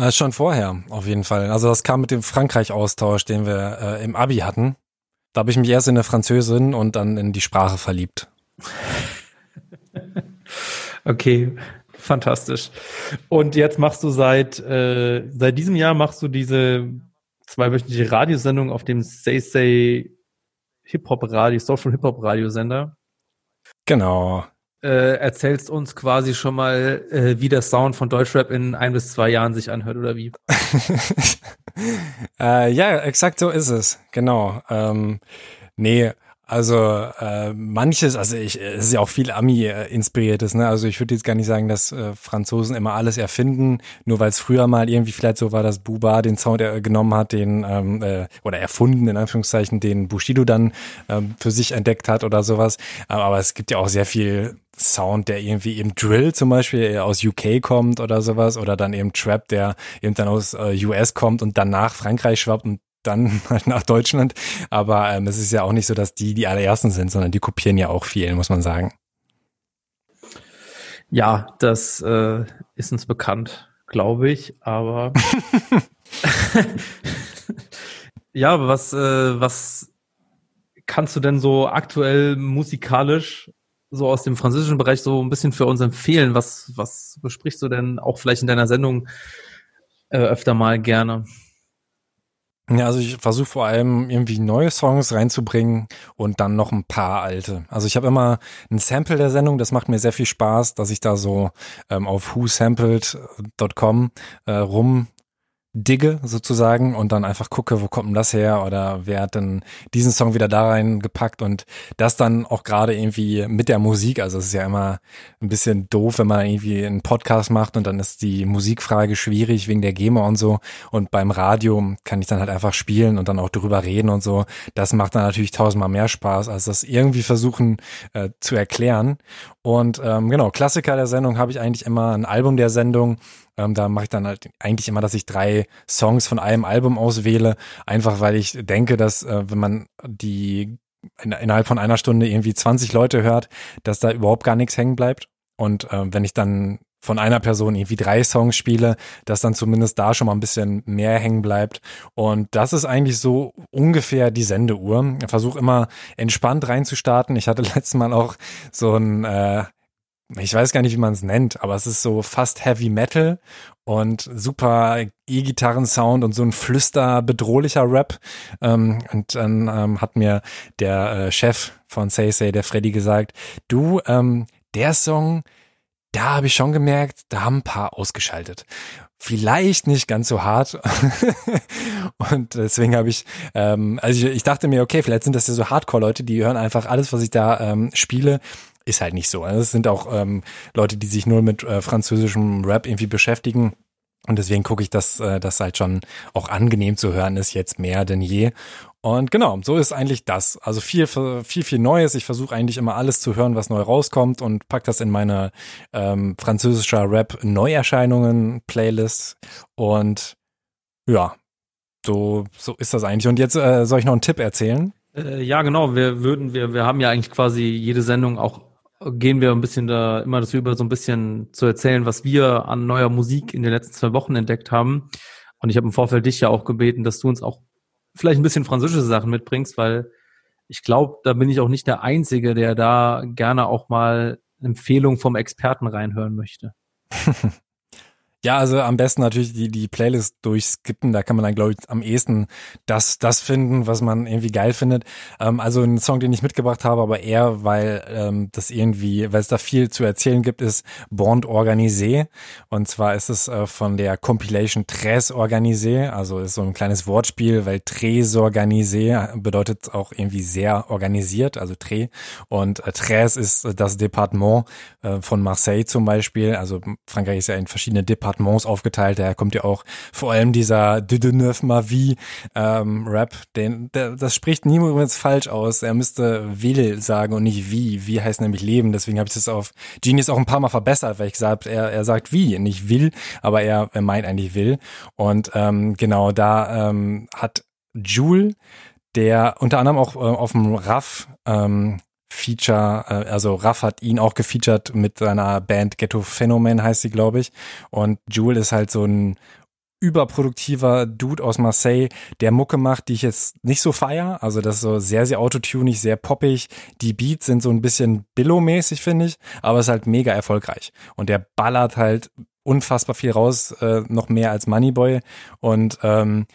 Ist schon vorher, auf jeden Fall. Also das kam mit dem Frankreich-Austausch, den wir äh, im Abi hatten. Da habe ich mich erst in eine Französin und dann in die Sprache verliebt. Okay, fantastisch. Und jetzt machst du seit äh, seit diesem Jahr machst du diese zweiwöchentliche Radiosendung auf dem Say Say Hip Hop Radio, Social Hip Hop Radiosender. Genau. Äh, erzählst uns quasi schon mal, äh, wie der Sound von Deutschrap in ein bis zwei Jahren sich anhört oder wie? äh, ja, exakt so ist es. Genau. Ähm, nee, also äh, manches, also ich, es ist ja auch viel Ami-inspiriertes, ne? Also ich würde jetzt gar nicht sagen, dass äh, Franzosen immer alles erfinden, nur weil es früher mal irgendwie vielleicht so war, dass Buba den Sound er, genommen hat, den ähm, äh, oder erfunden in Anführungszeichen, den Bushido dann ähm, für sich entdeckt hat oder sowas. Aber es gibt ja auch sehr viel Sound, der irgendwie eben Drill zum Beispiel aus UK kommt oder sowas, oder dann eben Trap, der eben dann aus äh, US kommt und dann nach Frankreich schwappt und dann halt nach Deutschland. Aber ähm, es ist ja auch nicht so, dass die die allerersten sind, sondern die kopieren ja auch viel, muss man sagen. Ja, das äh, ist uns bekannt, glaube ich. Aber ja, was äh, was kannst du denn so aktuell musikalisch so aus dem französischen Bereich so ein bisschen für uns empfehlen? Was was besprichst du denn auch vielleicht in deiner Sendung äh, öfter mal gerne? Ja, also ich versuche vor allem irgendwie neue Songs reinzubringen und dann noch ein paar alte. Also ich habe immer ein Sample der Sendung, das macht mir sehr viel Spaß, dass ich da so ähm, auf whosampled.com äh, rum digge sozusagen und dann einfach gucke, wo kommt denn das her oder wer hat denn diesen Song wieder da reingepackt und das dann auch gerade irgendwie mit der Musik, also es ist ja immer ein bisschen doof, wenn man irgendwie einen Podcast macht und dann ist die Musikfrage schwierig wegen der GEMA und so. Und beim Radio kann ich dann halt einfach spielen und dann auch drüber reden und so. Das macht dann natürlich tausendmal mehr Spaß, als das irgendwie versuchen äh, zu erklären. Und ähm, genau, Klassiker der Sendung habe ich eigentlich immer ein Album der Sendung ähm, da mache ich dann halt eigentlich immer, dass ich drei Songs von einem Album auswähle, einfach weil ich denke, dass äh, wenn man die in, innerhalb von einer Stunde irgendwie 20 Leute hört, dass da überhaupt gar nichts hängen bleibt. Und äh, wenn ich dann von einer Person irgendwie drei Songs spiele, dass dann zumindest da schon mal ein bisschen mehr hängen bleibt. Und das ist eigentlich so ungefähr die Sendeuhr. Ich versuche immer entspannt reinzustarten. Ich hatte letztes Mal auch so ein äh, ich weiß gar nicht, wie man es nennt, aber es ist so fast Heavy Metal und super E-Gitarren-Sound und so ein flüster bedrohlicher Rap. Ähm, und dann ähm, hat mir der äh, Chef von Say der Freddy, gesagt, du, ähm, der Song, da habe ich schon gemerkt, da haben ein paar ausgeschaltet. Vielleicht nicht ganz so hart. und deswegen habe ich, ähm, also ich, ich dachte mir, okay, vielleicht sind das ja so Hardcore-Leute, die hören einfach alles, was ich da ähm, spiele, ist halt nicht so. Also es sind auch ähm, Leute, die sich nur mit äh, französischem Rap irgendwie beschäftigen. Und deswegen gucke ich, dass äh, das halt schon auch angenehm zu hören ist, jetzt mehr denn je. Und genau, so ist eigentlich das. Also viel, viel, viel Neues. Ich versuche eigentlich immer alles zu hören, was neu rauskommt und pack das in meine ähm, französischer Rap-Neuerscheinungen-Playlist. Und ja, so, so ist das eigentlich. Und jetzt äh, soll ich noch einen Tipp erzählen? Äh, ja, genau. Wir würden, wir, wir haben ja eigentlich quasi jede Sendung auch gehen wir ein bisschen da immer das über so ein bisschen zu erzählen, was wir an neuer Musik in den letzten zwei Wochen entdeckt haben. Und ich habe im Vorfeld dich ja auch gebeten, dass du uns auch vielleicht ein bisschen französische Sachen mitbringst, weil ich glaube, da bin ich auch nicht der Einzige, der da gerne auch mal Empfehlungen vom Experten reinhören möchte. Ja, also am besten natürlich die, die Playlist durchskippen. Da kann man dann, glaube ich, am ehesten das, das finden, was man irgendwie geil findet. Ähm, also ein Song, den ich mitgebracht habe, aber eher, weil ähm, das irgendwie, weil es da viel zu erzählen gibt, ist Bond Organisé. Und zwar ist es äh, von der Compilation Tres Organisé. Also ist so ein kleines Wortspiel, weil Tres Organisé bedeutet auch irgendwie sehr organisiert, also Tres. Und äh, Tres ist das Departement äh, von Marseille zum Beispiel. Also Frankreich ist ja in verschiedene Departements Departements aufgeteilt. Daher kommt ja auch vor allem dieser de neuf ma vie ähm, Rap. Den, der, das spricht niemand übrigens falsch aus. Er müsste will sagen und nicht wie. Wie heißt nämlich Leben. Deswegen habe ich das auf Genius auch ein paar Mal verbessert, weil ich gesagt er, er sagt wie, nicht will, aber er, er meint eigentlich will. Und ähm, genau da ähm, hat Jule der unter anderem auch äh, auf dem Raff ähm, Feature, äh, also Raff hat ihn auch gefeatured mit seiner Band Ghetto Phänomen heißt sie, glaube ich. Und Jewel ist halt so ein überproduktiver Dude aus Marseille, der Mucke macht, die ich jetzt nicht so feier. Also das ist so sehr, sehr autotunig, sehr poppig. Die Beats sind so ein bisschen Billow-mäßig, finde ich, aber ist halt mega erfolgreich. Und der ballert halt unfassbar viel raus, äh, noch mehr als Moneyboy. Und ähm,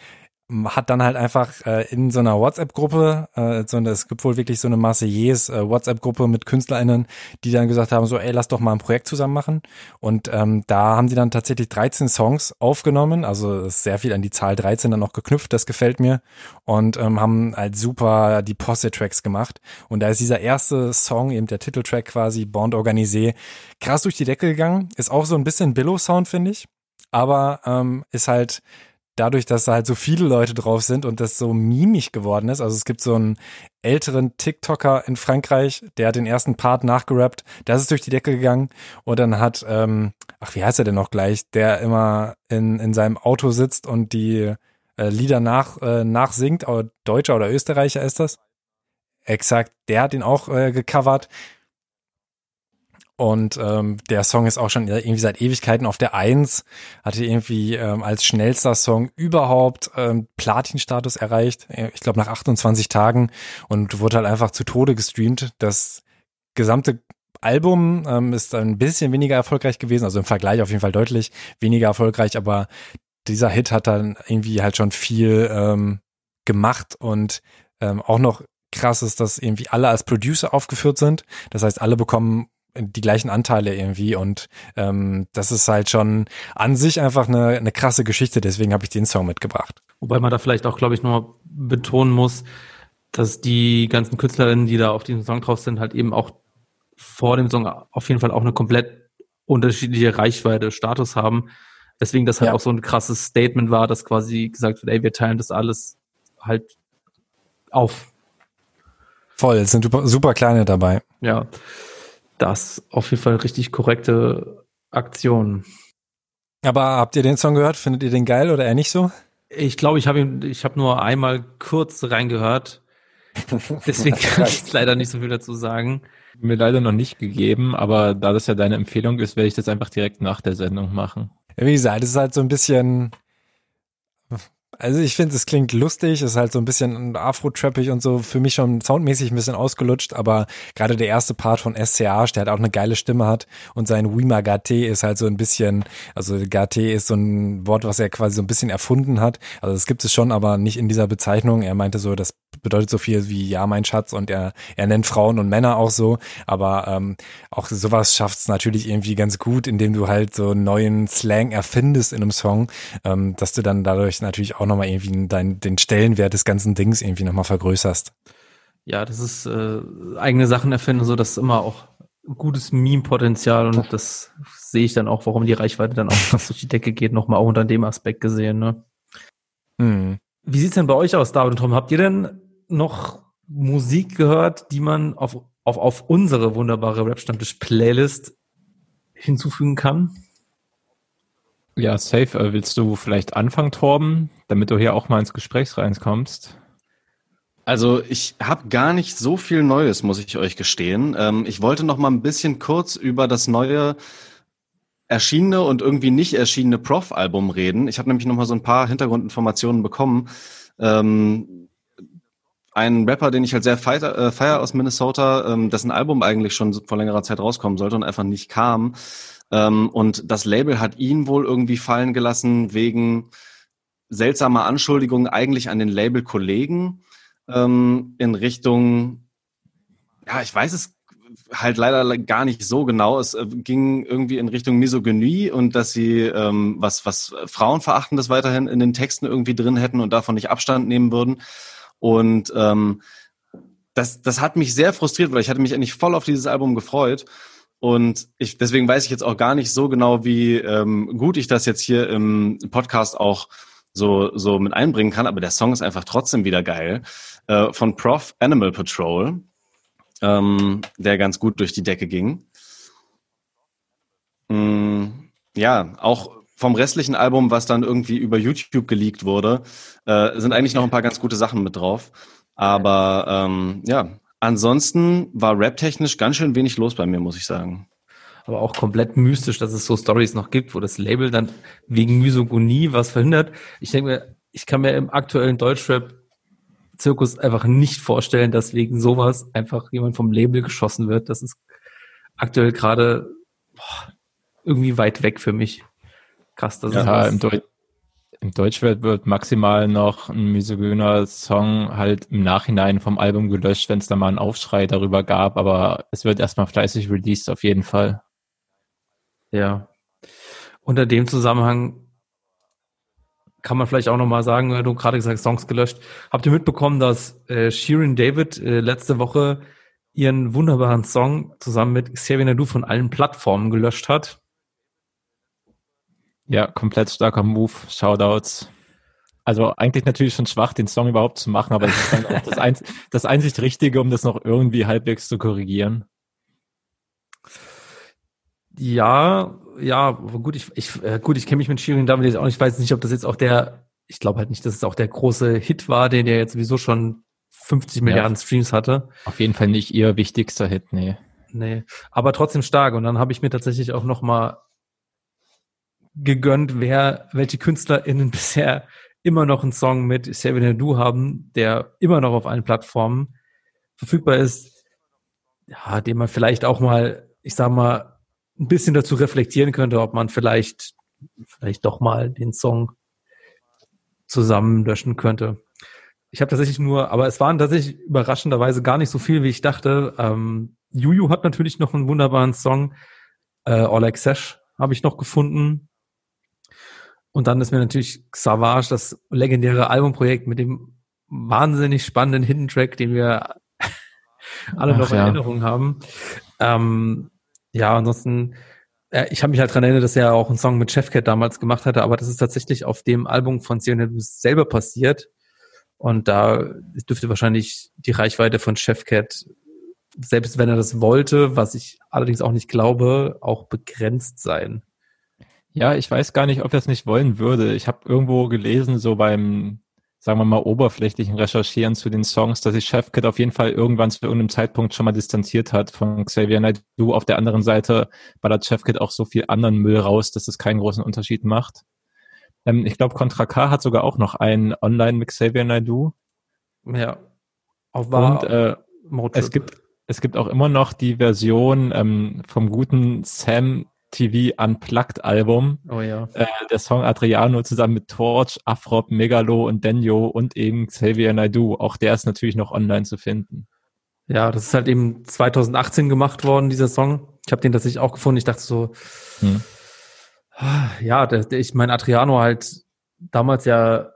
hat dann halt einfach äh, in so einer WhatsApp-Gruppe, äh, so, es gibt wohl wirklich so eine Marseillaise äh, WhatsApp-Gruppe mit KünstlerInnen, die dann gesagt haben, so, ey, lass doch mal ein Projekt zusammen machen. Und ähm, da haben die dann tatsächlich 13 Songs aufgenommen, also sehr viel an die Zahl 13 dann noch geknüpft, das gefällt mir. Und ähm, haben halt super die Posse-Tracks gemacht. Und da ist dieser erste Song, eben der Titeltrack quasi, Bond Organisé, krass durch die Decke gegangen. Ist auch so ein bisschen Billow-Sound, finde ich. Aber ähm, ist halt dadurch, dass da halt so viele Leute drauf sind und das so mimig geworden ist. Also es gibt so einen älteren TikToker in Frankreich, der hat den ersten Part nachgerappt, das ist durch die Decke gegangen und dann hat, ähm, ach wie heißt er denn noch gleich, der immer in, in seinem Auto sitzt und die äh, Lieder nach, äh, nachsingt, Deutscher oder Österreicher ist das? Exakt, der hat ihn auch äh, gecovert. Und ähm, der Song ist auch schon irgendwie seit Ewigkeiten auf der Eins, hatte irgendwie ähm, als schnellster Song überhaupt ähm, Platin-Status erreicht, ich glaube nach 28 Tagen. Und wurde halt einfach zu Tode gestreamt. Das gesamte Album ähm, ist ein bisschen weniger erfolgreich gewesen, also im Vergleich auf jeden Fall deutlich weniger erfolgreich, aber dieser Hit hat dann irgendwie halt schon viel ähm, gemacht. Und ähm, auch noch krass ist, dass irgendwie alle als Producer aufgeführt sind. Das heißt, alle bekommen die gleichen Anteile irgendwie und ähm, das ist halt schon an sich einfach eine, eine krasse Geschichte, deswegen habe ich den Song mitgebracht. Wobei man da vielleicht auch, glaube ich, noch betonen muss, dass die ganzen Künstlerinnen, die da auf diesem Song drauf sind, halt eben auch vor dem Song auf jeden Fall auch eine komplett unterschiedliche Reichweite, Status haben. Deswegen das halt ja. auch so ein krasses Statement war, dass quasi gesagt wird, ey, wir teilen das alles halt auf. Voll, es sind super, super kleine dabei. Ja das auf jeden Fall richtig korrekte Aktion. Aber habt ihr den Song gehört? Findet ihr den geil oder eher nicht so? Ich glaube, ich habe ihn, ich habe nur einmal kurz reingehört. Deswegen kann ich leider nicht so viel dazu sagen. Mir leider noch nicht gegeben, aber da das ja deine Empfehlung ist, werde ich das einfach direkt nach der Sendung machen. wie gesagt, es ist halt so ein bisschen, also ich finde, es klingt lustig, ist halt so ein bisschen afro-trappig und so für mich schon soundmäßig ein bisschen ausgelutscht, aber gerade der erste Part von SCH, der halt auch eine geile Stimme hat und sein Wima Gate ist halt so ein bisschen, also Gate ist so ein Wort, was er quasi so ein bisschen erfunden hat. Also das gibt es schon, aber nicht in dieser Bezeichnung. Er meinte so, das bedeutet so viel wie ja, mein Schatz und er, er nennt Frauen und Männer auch so, aber ähm, auch sowas schafft es natürlich irgendwie ganz gut, indem du halt so neuen Slang erfindest in einem Song, ähm, dass du dann dadurch natürlich auch nochmal irgendwie dein, den Stellenwert des ganzen Dings irgendwie nochmal vergrößerst. Ja, das ist äh, eigene Sachen erfinden, so dass immer auch gutes Meme-Potenzial und das sehe ich dann auch, warum die Reichweite dann auch fast durch die Decke geht, nochmal auch unter dem Aspekt gesehen. Ne? Hm. Wie sieht's denn bei euch aus, David und Tom? Habt ihr denn noch Musik gehört, die man auf, auf, auf unsere wunderbare Rap-Stammtisch-Playlist hinzufügen kann? Ja, safe. Äh, willst du vielleicht anfangen, Torben, damit du hier auch mal ins Gespräch reinkommst? Also ich habe gar nicht so viel Neues, muss ich euch gestehen. Ähm, ich wollte noch mal ein bisschen kurz über das neue erschienene und irgendwie nicht erschienene Prof-Album reden. Ich habe nämlich noch mal so ein paar Hintergrundinformationen bekommen. Ähm, ein Rapper, den ich halt sehr feier, äh, feier aus Minnesota, ähm, dessen Album eigentlich schon vor längerer Zeit rauskommen sollte und einfach nicht kam, Ähm, und das Label hat ihn wohl irgendwie fallen gelassen wegen seltsamer Anschuldigungen eigentlich an den Label-Kollegen ähm, in Richtung, ja, ich weiß es halt leider gar nicht so genau. Es äh, ging irgendwie in Richtung Misogynie und dass sie ähm, was, was Frauenverachtendes weiterhin in den Texten irgendwie drin hätten und davon nicht Abstand nehmen würden. Und ähm, das, das hat mich sehr frustriert, weil ich hatte mich eigentlich voll auf dieses Album gefreut. Und ich, deswegen weiß ich jetzt auch gar nicht so genau, wie ähm, gut ich das jetzt hier im Podcast auch so, so mit einbringen kann. Aber der Song ist einfach trotzdem wieder geil. Äh, von Prof Animal Patrol, ähm, der ganz gut durch die Decke ging. Mm, ja, auch vom restlichen Album, was dann irgendwie über YouTube geleakt wurde, äh, sind eigentlich noch ein paar ganz gute Sachen mit drauf. Aber ähm, ja, ansonsten war rap-technisch ganz schön wenig los bei mir, muss ich sagen. Aber auch komplett mystisch, dass es so Stories noch gibt, wo das Label dann wegen Misogonie was verhindert. Ich denke mir, ich kann mir im aktuellen Deutschrap-Zirkus einfach nicht vorstellen, dass wegen sowas einfach jemand vom Label geschossen wird. Das ist aktuell gerade irgendwie weit weg für mich. Krass, das ja, ist im, Deu im Deutschwelt wird maximal noch ein misogyner Song halt im Nachhinein vom Album gelöscht, wenn es da mal einen Aufschrei darüber gab, aber es wird erstmal fleißig released auf jeden Fall. Ja. Unter dem Zusammenhang kann man vielleicht auch nochmal sagen, du gerade gesagt, Songs gelöscht. Habt ihr mitbekommen, dass äh, Shirin David äh, letzte Woche ihren wunderbaren Song zusammen mit Xavier Nadu von allen Plattformen gelöscht hat? Ja, komplett starker Move. Shoutouts. Also eigentlich natürlich schon schwach, den Song überhaupt zu machen, aber das ist dann auch das, ein, das einzig Richtige, um das noch irgendwie halbwegs zu korrigieren. Ja, ja, gut, ich, ich äh, gut, ich kenne mich mit Shirin David jetzt auch nicht. Ich weiß nicht, ob das jetzt auch der, ich glaube halt nicht, dass es auch der große Hit war, den der jetzt sowieso schon 50 Milliarden ja, Streams hatte. Auf jeden Fall nicht ihr wichtigster Hit, nee. Nee, aber trotzdem stark. Und dann habe ich mir tatsächlich auch noch mal gegönnt, wer, welche KünstlerInnen bisher immer noch einen Song mit Seven Du haben, der immer noch auf allen Plattformen verfügbar ist, ja, den man vielleicht auch mal, ich sag mal, ein bisschen dazu reflektieren könnte, ob man vielleicht, vielleicht doch mal den Song zusammen löschen könnte. Ich habe tatsächlich nur, aber es waren tatsächlich überraschenderweise gar nicht so viel, wie ich dachte. Ähm, Juju hat natürlich noch einen wunderbaren Song. Äh, All Access habe ich noch gefunden. Und dann ist mir natürlich Savage, das legendäre Albumprojekt mit dem wahnsinnig spannenden Hidden Track, den wir alle Ach, noch in ja. Erinnerung haben. Ähm, ja, ansonsten, äh, ich habe mich halt dran erinnert, dass er auch einen Song mit Chefcat damals gemacht hatte, aber das ist tatsächlich auf dem Album von Sion selber passiert. Und da dürfte wahrscheinlich die Reichweite von Chefcat, selbst wenn er das wollte, was ich allerdings auch nicht glaube, auch begrenzt sein. Ja, ich weiß gar nicht, ob er es nicht wollen würde. Ich habe irgendwo gelesen, so beim, sagen wir mal, oberflächlichen Recherchieren zu den Songs, dass sich Chefkit auf jeden Fall irgendwann zu irgendeinem Zeitpunkt schon mal distanziert hat von Xavier Naidoo. Auf der anderen Seite ballert Chefkit auch so viel anderen Müll raus, dass es keinen großen Unterschied macht. Ähm, ich glaube, Contra K hat sogar auch noch einen online mit Xavier Naidoo. Ja. Auf Und äh, es gibt es gibt auch immer noch die Version ähm, vom guten Sam TV Unplugged Album. Oh ja. Äh, der Song Adriano zusammen mit Torch, Afrop, Megalo und Denyo und eben Xavier Naidoo. Auch der ist natürlich noch online zu finden. Ja, das ist halt eben 2018 gemacht worden, dieser Song. Ich habe den tatsächlich auch gefunden. Ich dachte so, hm. ja, der, der, ich meine, Adriano halt damals ja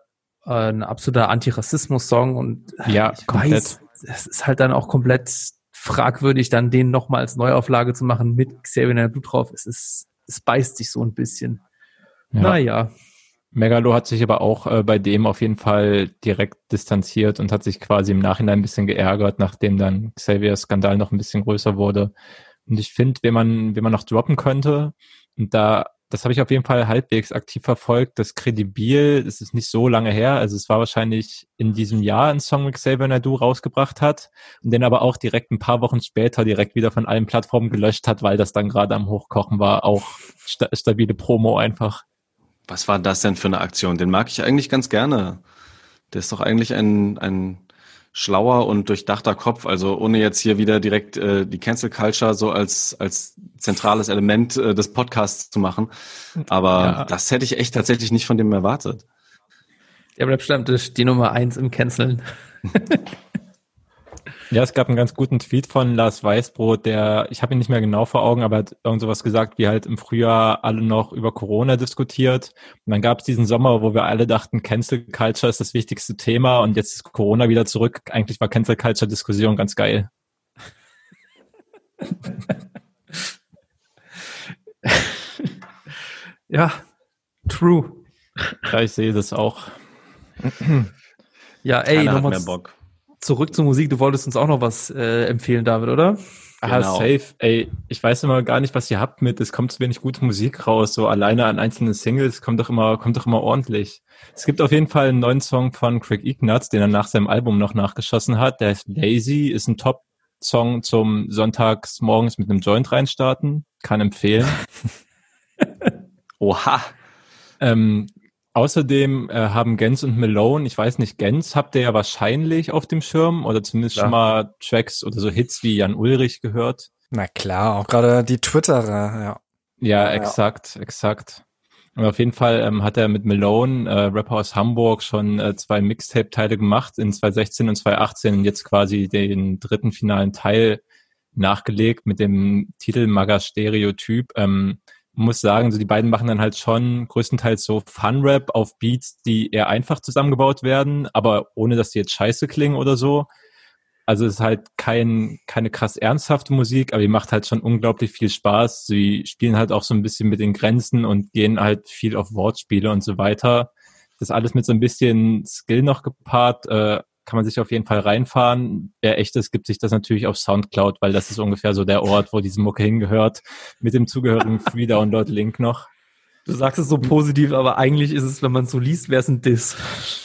äh, ein absoluter Antirassismus-Song und ja, ich komplett. weiß, es ist halt dann auch komplett fragwürdig, dann den nochmal als Neuauflage zu machen mit Xavier Naidoo drauf. Es ist, es beißt sich so ein bisschen. Ja. Naja. Megalo hat sich aber auch äh, bei dem auf jeden Fall direkt distanziert und hat sich quasi im Nachhinein ein bisschen geärgert, nachdem dann Xaviers Skandal noch ein bisschen größer wurde. Und ich finde, wenn man, wenn man noch droppen könnte, und da das habe ich auf jeden Fall halbwegs aktiv verfolgt. Das Kredibil, das ist nicht so lange her. Also es war wahrscheinlich in diesem Jahr ein Song mit Xavier Nadu rausgebracht hat und den aber auch direkt ein paar Wochen später direkt wieder von allen Plattformen gelöscht hat, weil das dann gerade am Hochkochen war. Auch sta stabile Promo einfach. Was war das denn für eine Aktion? Den mag ich eigentlich ganz gerne. Der ist doch eigentlich ein, ein schlauer und durchdachter Kopf. Also ohne jetzt hier wieder direkt äh, die Cancel Culture so als, als zentrales Element äh, des Podcasts zu machen. Aber ja. das hätte ich echt tatsächlich nicht von dem erwartet. Der Rap-Stammtisch, die Nummer eins im Canceln. Ja, es gab einen ganz guten Tweet von Lars Weißbrot, der, ich habe ihn nicht mehr genau vor Augen, aber hat irgend sowas gesagt, wie halt im Frühjahr alle noch über Corona diskutiert. Und dann gab es diesen Sommer, wo wir alle dachten, Cancel Culture ist das wichtigste Thema und jetzt ist Corona wieder zurück. Eigentlich war Cancel Culture Diskussion ganz geil. ja, true. Ja, ich sehe das auch. ja, ey, nochmal Bock zurück zur Musik. Du wolltest uns auch noch was äh, empfehlen, David, oder? Ah, genau. safe. Ey, ich weiß immer gar nicht, was ihr habt mit. Es kommt zu wenig gute Musik raus. So alleine an einzelnen Singles kommt doch immer, kommt doch immer ordentlich. Es gibt auf jeden Fall einen neuen Song von Craig Ignatz, den er nach seinem Album noch nachgeschossen hat. Der ist Lazy, ist ein Top-Song zum sonntags morgens mit einem Joint reinstarten. Kann empfehlen. Oha. Ähm, Außerdem äh, haben Gens und Malone, ich weiß nicht, Gens habt ihr ja wahrscheinlich auf dem Schirm oder zumindest klar. schon mal Tracks oder so Hits wie Jan Ulrich gehört. Na klar, auch gerade die Twitterer, ja. Ja, exakt, ja. exakt. Und auf jeden Fall ähm, hat er mit Malone, äh, Rapper aus Hamburg, schon äh, zwei Mixtape-Teile gemacht in 2016 und 2018 und jetzt quasi den dritten finalen Teil nachgelegt mit dem Titel Maga Stereotyp. Ähm, muss sagen, so die beiden machen dann halt schon größtenteils so Fun-Rap auf Beats, die eher einfach zusammengebaut werden, aber ohne dass die jetzt scheiße klingen oder so. Also es ist halt kein, keine krass ernsthafte Musik, aber die macht halt schon unglaublich viel Spaß. Sie spielen halt auch so ein bisschen mit den Grenzen und gehen halt viel auf Wortspiele und so weiter. Das alles mit so ein bisschen Skill noch gepaart, äh, kann man sich auf jeden Fall reinfahren. Wer echt ist, gibt sich das natürlich auf Soundcloud, weil das ist ungefähr so der Ort, wo diese Mucke hingehört, mit dem zugehörigen Free Download Link noch. Du sagst es so positiv, aber eigentlich ist es, wenn man es so liest, wäre es ein Diss.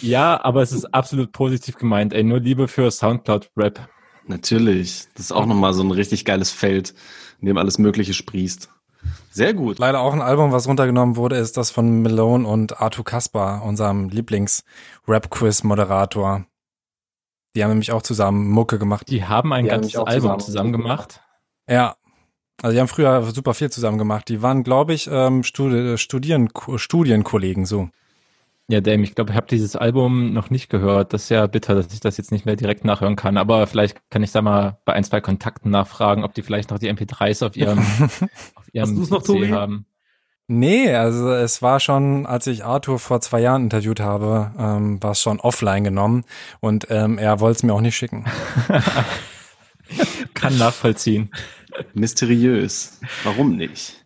Ja, aber es ist absolut positiv gemeint. Ey, nur Liebe für Soundcloud Rap. Natürlich. Das ist auch nochmal so ein richtig geiles Feld, in dem alles Mögliche sprießt. Sehr gut. Leider auch ein Album, was runtergenommen wurde, ist das von Malone und Arthur Kaspar, unserem Lieblings-Rap-Quiz-Moderator. Die haben nämlich auch zusammen Mucke gemacht. Die haben ein die ganzes haben Album zusammen, zusammen gemacht. Ja. Also die haben früher super viel zusammen gemacht. Die waren, glaube ich, ähm, Studi Studien Studienkollegen so. Ja, Dame, ich glaube, ich habe dieses Album noch nicht gehört. Das ist ja bitter, dass ich das jetzt nicht mehr direkt nachhören kann. Aber vielleicht kann ich da mal bei ein, zwei Kontakten nachfragen, ob die vielleicht noch die MP3s auf ihrem, auf ihrem PC noch, Tobi? haben. Nee, also es war schon, als ich Arthur vor zwei Jahren interviewt habe, ähm, war es schon offline genommen und ähm, er wollte es mir auch nicht schicken. Kann nachvollziehen. Mysteriös. Warum nicht?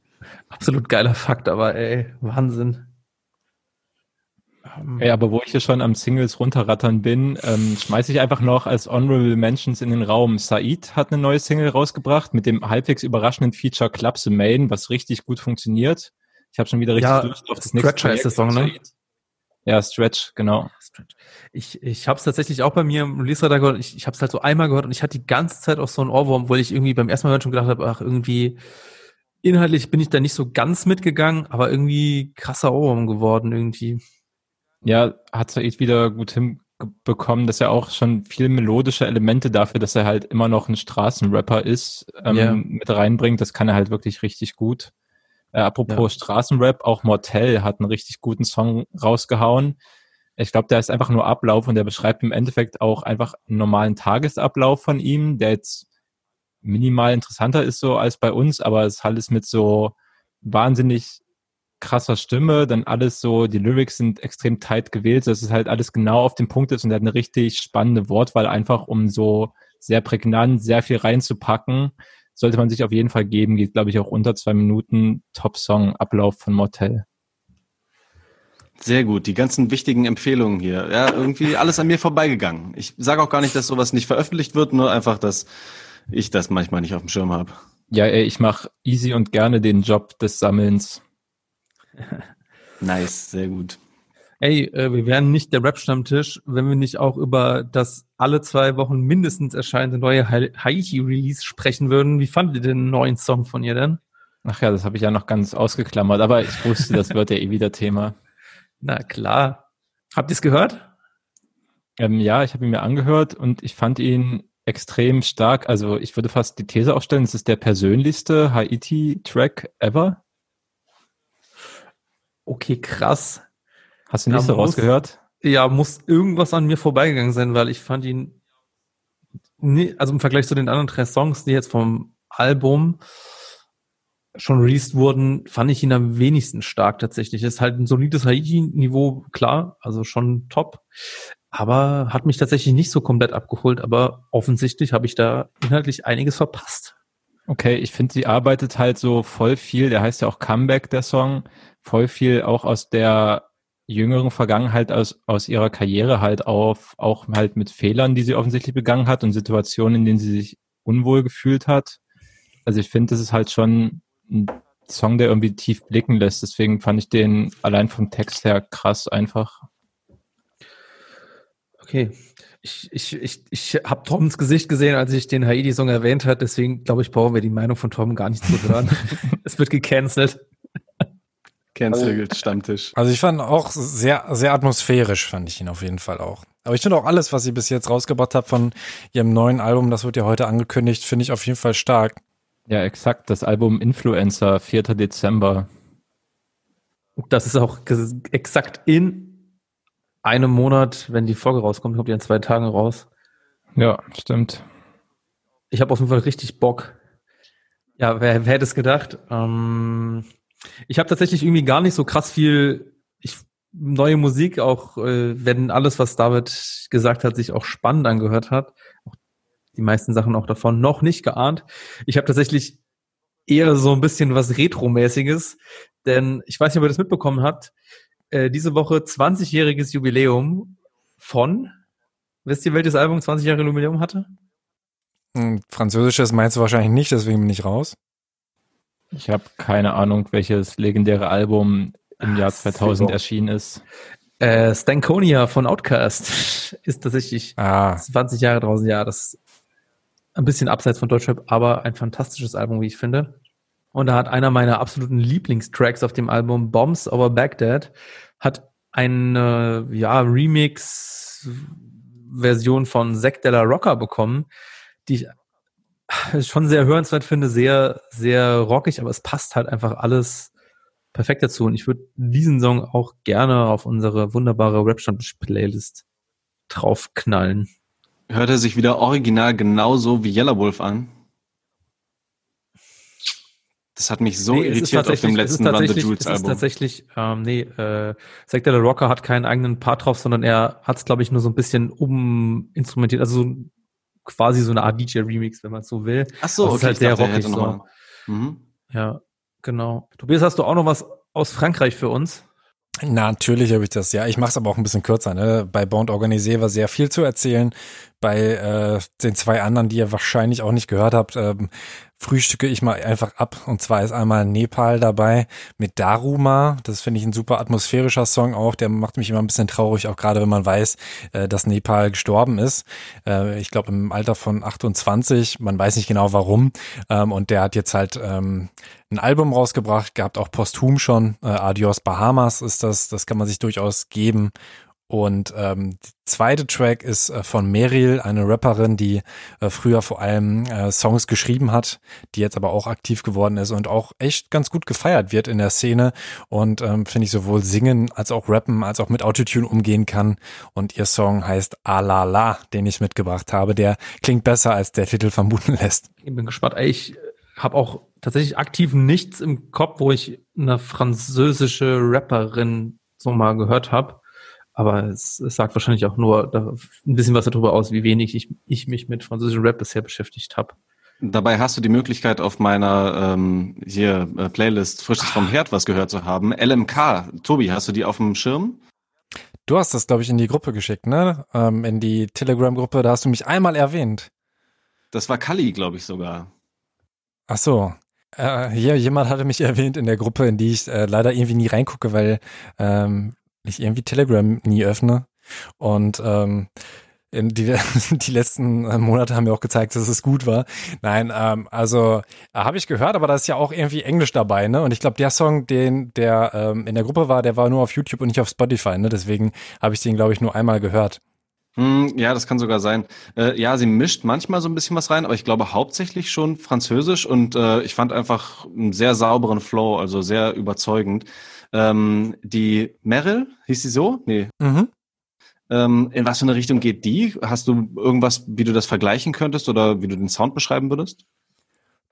Absolut geiler Fakt, aber ey, Wahnsinn. Ja, aber wo ich hier schon am Singles runterrattern bin, ähm, schmeiße ich einfach noch als Honorable Mentions in den Raum. Said hat eine neue Single rausgebracht mit dem halbwegs überraschenden Feature Clubs in Main, was richtig gut funktioniert. Ich habe schon wieder richtig ja, Lust auf das nächste ist der Song, ne? Ja, Stretch, genau. Ich, ich habe es tatsächlich auch bei mir im Release-Radar gehört. Ich, ich habe es halt so einmal gehört und ich hatte die ganze Zeit auch so einen Ohrwurm, weil ich irgendwie beim ersten Mal schon gedacht habe, ach, irgendwie inhaltlich bin ich da nicht so ganz mitgegangen, aber irgendwie krasser Ohrwurm geworden irgendwie. Ja, hat Said wieder gut hinbekommen, dass er auch schon viel melodische Elemente dafür, dass er halt immer noch ein Straßenrapper ist, ähm, yeah. mit reinbringt. Das kann er halt wirklich richtig gut. Äh, apropos ja. Straßenrap, auch Mortel hat einen richtig guten Song rausgehauen. Ich glaube, der ist einfach nur Ablauf und der beschreibt im Endeffekt auch einfach einen normalen Tagesablauf von ihm, der jetzt minimal interessanter ist so als bei uns, aber es ist alles mit so wahnsinnig krasser Stimme, dann alles so, die Lyrics sind extrem tight gewählt, dass es halt alles genau auf den Punkt ist und er hat eine richtig spannende Wortwahl einfach, um so sehr prägnant, sehr viel reinzupacken sollte man sich auf jeden Fall geben. Geht, glaube ich, auch unter zwei Minuten. Top-Song, Ablauf von Motel. Sehr gut, die ganzen wichtigen Empfehlungen hier. Ja, irgendwie alles an mir vorbeigegangen. Ich sage auch gar nicht, dass sowas nicht veröffentlicht wird, nur einfach, dass ich das manchmal nicht auf dem Schirm habe. Ja, ey, ich mache easy und gerne den Job des Sammelns. nice, sehr gut. Ey, äh, wir wären nicht der Rap-Stammtisch, wenn wir nicht auch über das alle zwei Wochen mindestens erscheinende neue Haiti-Release sprechen würden. Wie fandet ihr den neuen Song von ihr denn? Ach ja, das habe ich ja noch ganz ausgeklammert, aber ich wusste, das wird ja eh wieder Thema. Na klar. Habt ihr es gehört? Ähm, ja, ich habe ihn mir angehört und ich fand ihn extrem stark. Also ich würde fast die These aufstellen, es ist der persönlichste Haiti-Track ever. Okay, krass. Hast du nicht so rausgehört? Ja, muss irgendwas an mir vorbeigegangen sein, weil ich fand ihn, nie, also im Vergleich zu den anderen drei Songs, die jetzt vom Album schon released wurden, fand ich ihn am wenigsten stark tatsächlich. Ist halt ein solides Haiti-Niveau, klar, also schon top. Aber hat mich tatsächlich nicht so komplett abgeholt, aber offensichtlich habe ich da inhaltlich einiges verpasst. Okay, ich finde, sie arbeitet halt so voll viel, der heißt ja auch Comeback, der Song, voll viel auch aus der jüngeren Vergangenheit, aus, aus ihrer Karriere halt auf, auch halt mit Fehlern, die sie offensichtlich begangen hat und Situationen, in denen sie sich unwohl gefühlt hat. Also ich finde, das ist halt schon ein Song, der irgendwie tief blicken lässt. Deswegen fand ich den allein vom Text her krass einfach. Okay. Ich, ich, ich, ich habe Toms Gesicht gesehen, als ich den Haiti-Song erwähnt hat, deswegen glaube ich, brauchen wir die Meinung von Tom gar nicht zu hören. es wird gecancelt. Cancelled Stammtisch. Also ich fand auch sehr, sehr atmosphärisch, fand ich ihn auf jeden Fall auch. Aber ich finde auch alles, was sie bis jetzt rausgebracht hat von ihrem neuen Album, das wird ja heute angekündigt, finde ich auf jeden Fall stark. Ja, exakt. Das Album Influencer, 4. Dezember. Das ist auch exakt in einem Monat, wenn die Folge rauskommt, kommt die in zwei Tagen raus. Ja, stimmt. Ich habe auf jeden Fall richtig Bock. Ja, wer, wer hätte es gedacht? Ähm, ich habe tatsächlich irgendwie gar nicht so krass viel ich, neue Musik, auch äh, wenn alles, was David gesagt hat, sich auch spannend angehört hat. Auch die meisten Sachen auch davon noch nicht geahnt. Ich habe tatsächlich eher so ein bisschen was Retro-mäßiges, denn ich weiß nicht, ob ihr das mitbekommen habt. Äh, diese Woche 20-jähriges Jubiläum von, wisst ihr, welches Album 20 Jahre Jubiläum hatte? Hm, Französisches meinst du wahrscheinlich nicht, deswegen bin ich raus. Ich habe keine Ahnung, welches legendäre Album im Jahr Ah, 2000 super. erschienen ist. Äh, Stankonia von Outcast ist tatsächlich Ah, 20 Jahre draußen. Ja, das ist ein bisschen abseits von Deutschrap, aber ein fantastisches Album, wie ich finde. Und da hat einer meiner absoluten Lieblingstracks auf dem Album, Bombs Over Baghdad, hat eine ja, Remix-Version von Zack Della Rocca bekommen, die ich schon sehr hörenswert finde, sehr, sehr rockig, aber es passt halt einfach alles perfekt dazu. Und ich würde diesen Song auch gerne auf unsere wunderbare Rap-Stammtisch-Playlist draufknallen. Hört er sich wieder original genauso wie Yellow Wolf an? Das hat mich so Nee, irritiert auf dem letzten Run the tatsächlich- Jewels Es ist Album. tatsächlich, ähm, nee, äh, Zack Rocker hat keinen eigenen Part drauf, sondern er hat es, glaube ich, nur so ein bisschen uminstrumentiert, also so, quasi so eine Art DJ-Remix, wenn man so will. Ach so, Das ist okay, halt sehr rockig so. Mhm. Ja, genau. Tobias, hast du auch noch was aus Frankreich für uns? Natürlich habe ich das, ja. Ich mache es aber auch ein bisschen kürzer. Ne? Bei Bond Organisé war sehr viel zu erzählen. Bei äh, den zwei anderen, die ihr wahrscheinlich auch nicht gehört habt, ähm, frühstücke ich mal einfach ab. Und zwar ist einmal Nepal dabei mit Daruma. Das finde ich ein super atmosphärischer Song auch. Der macht mich immer ein bisschen traurig, auch gerade wenn man weiß, äh, dass Nepal gestorben ist. Äh, ich glaube im Alter von 28. Man weiß nicht genau warum. Ähm, und der hat jetzt halt ähm, ein Album rausgebracht, gehabt auch posthum schon. Äh, Adios Bahamas ist das. Das kann man sich durchaus geben. Und ähm, der zweite Track ist äh, von Meryl, eine Rapperin, die äh, früher vor allem äh, Songs geschrieben hat, die jetzt aber auch aktiv geworden ist und auch echt ganz gut gefeiert wird in der Szene und ähm, finde ich sowohl singen als auch rappen als auch mit Autotune umgehen kann. Und ihr Song heißt Alala, den ich mitgebracht habe. Der klingt besser, als der Titel vermuten lässt. Ich bin gespannt. Ich habe auch tatsächlich aktiv nichts im Kopf, wo ich eine französische Rapperin so mal gehört habe. Aber es, es sagt wahrscheinlich auch nur da, ein bisschen was darüber aus, wie wenig ich, ich mich mit französischem Rap bisher beschäftigt habe. Dabei hast du die Möglichkeit, auf meiner ähm, hier äh, Playlist Frisches vom Herd was gehört zu haben. LMK, Tobi, hast du die auf dem Schirm? Du hast das, glaube ich, in die Gruppe geschickt, ne? Ähm, in die Telegram-Gruppe, da hast du mich einmal erwähnt. Das war Kali, glaube ich sogar. Ach so. Äh, hier, jemand hatte mich erwähnt in der Gruppe, in die ich äh, leider irgendwie nie reingucke, weil ähm, ich irgendwie Telegram nie öffne. Und ähm, in die, die letzten äh, Monate haben mir auch gezeigt, dass es gut war. Nein, ähm, also äh, habe ich gehört, aber da ist ja auch irgendwie Englisch dabei, ne? Und ich glaube, der Song, den der ähm, in der Gruppe war, der war nur auf YouTube und nicht auf Spotify, ne? Deswegen habe ich den, glaube ich, nur einmal gehört. Hm, ja, das kann sogar sein. Äh, ja, sie mischt manchmal so ein bisschen was rein, aber ich glaube hauptsächlich schon Französisch und äh, ich fand einfach einen sehr sauberen Flow, also sehr überzeugend. Ähm, die Meryl, hieß sie so? Nee. Mhm. Ähm, in was für eine Richtung geht die? Hast du irgendwas, wie du das vergleichen könntest oder wie du den Sound beschreiben würdest?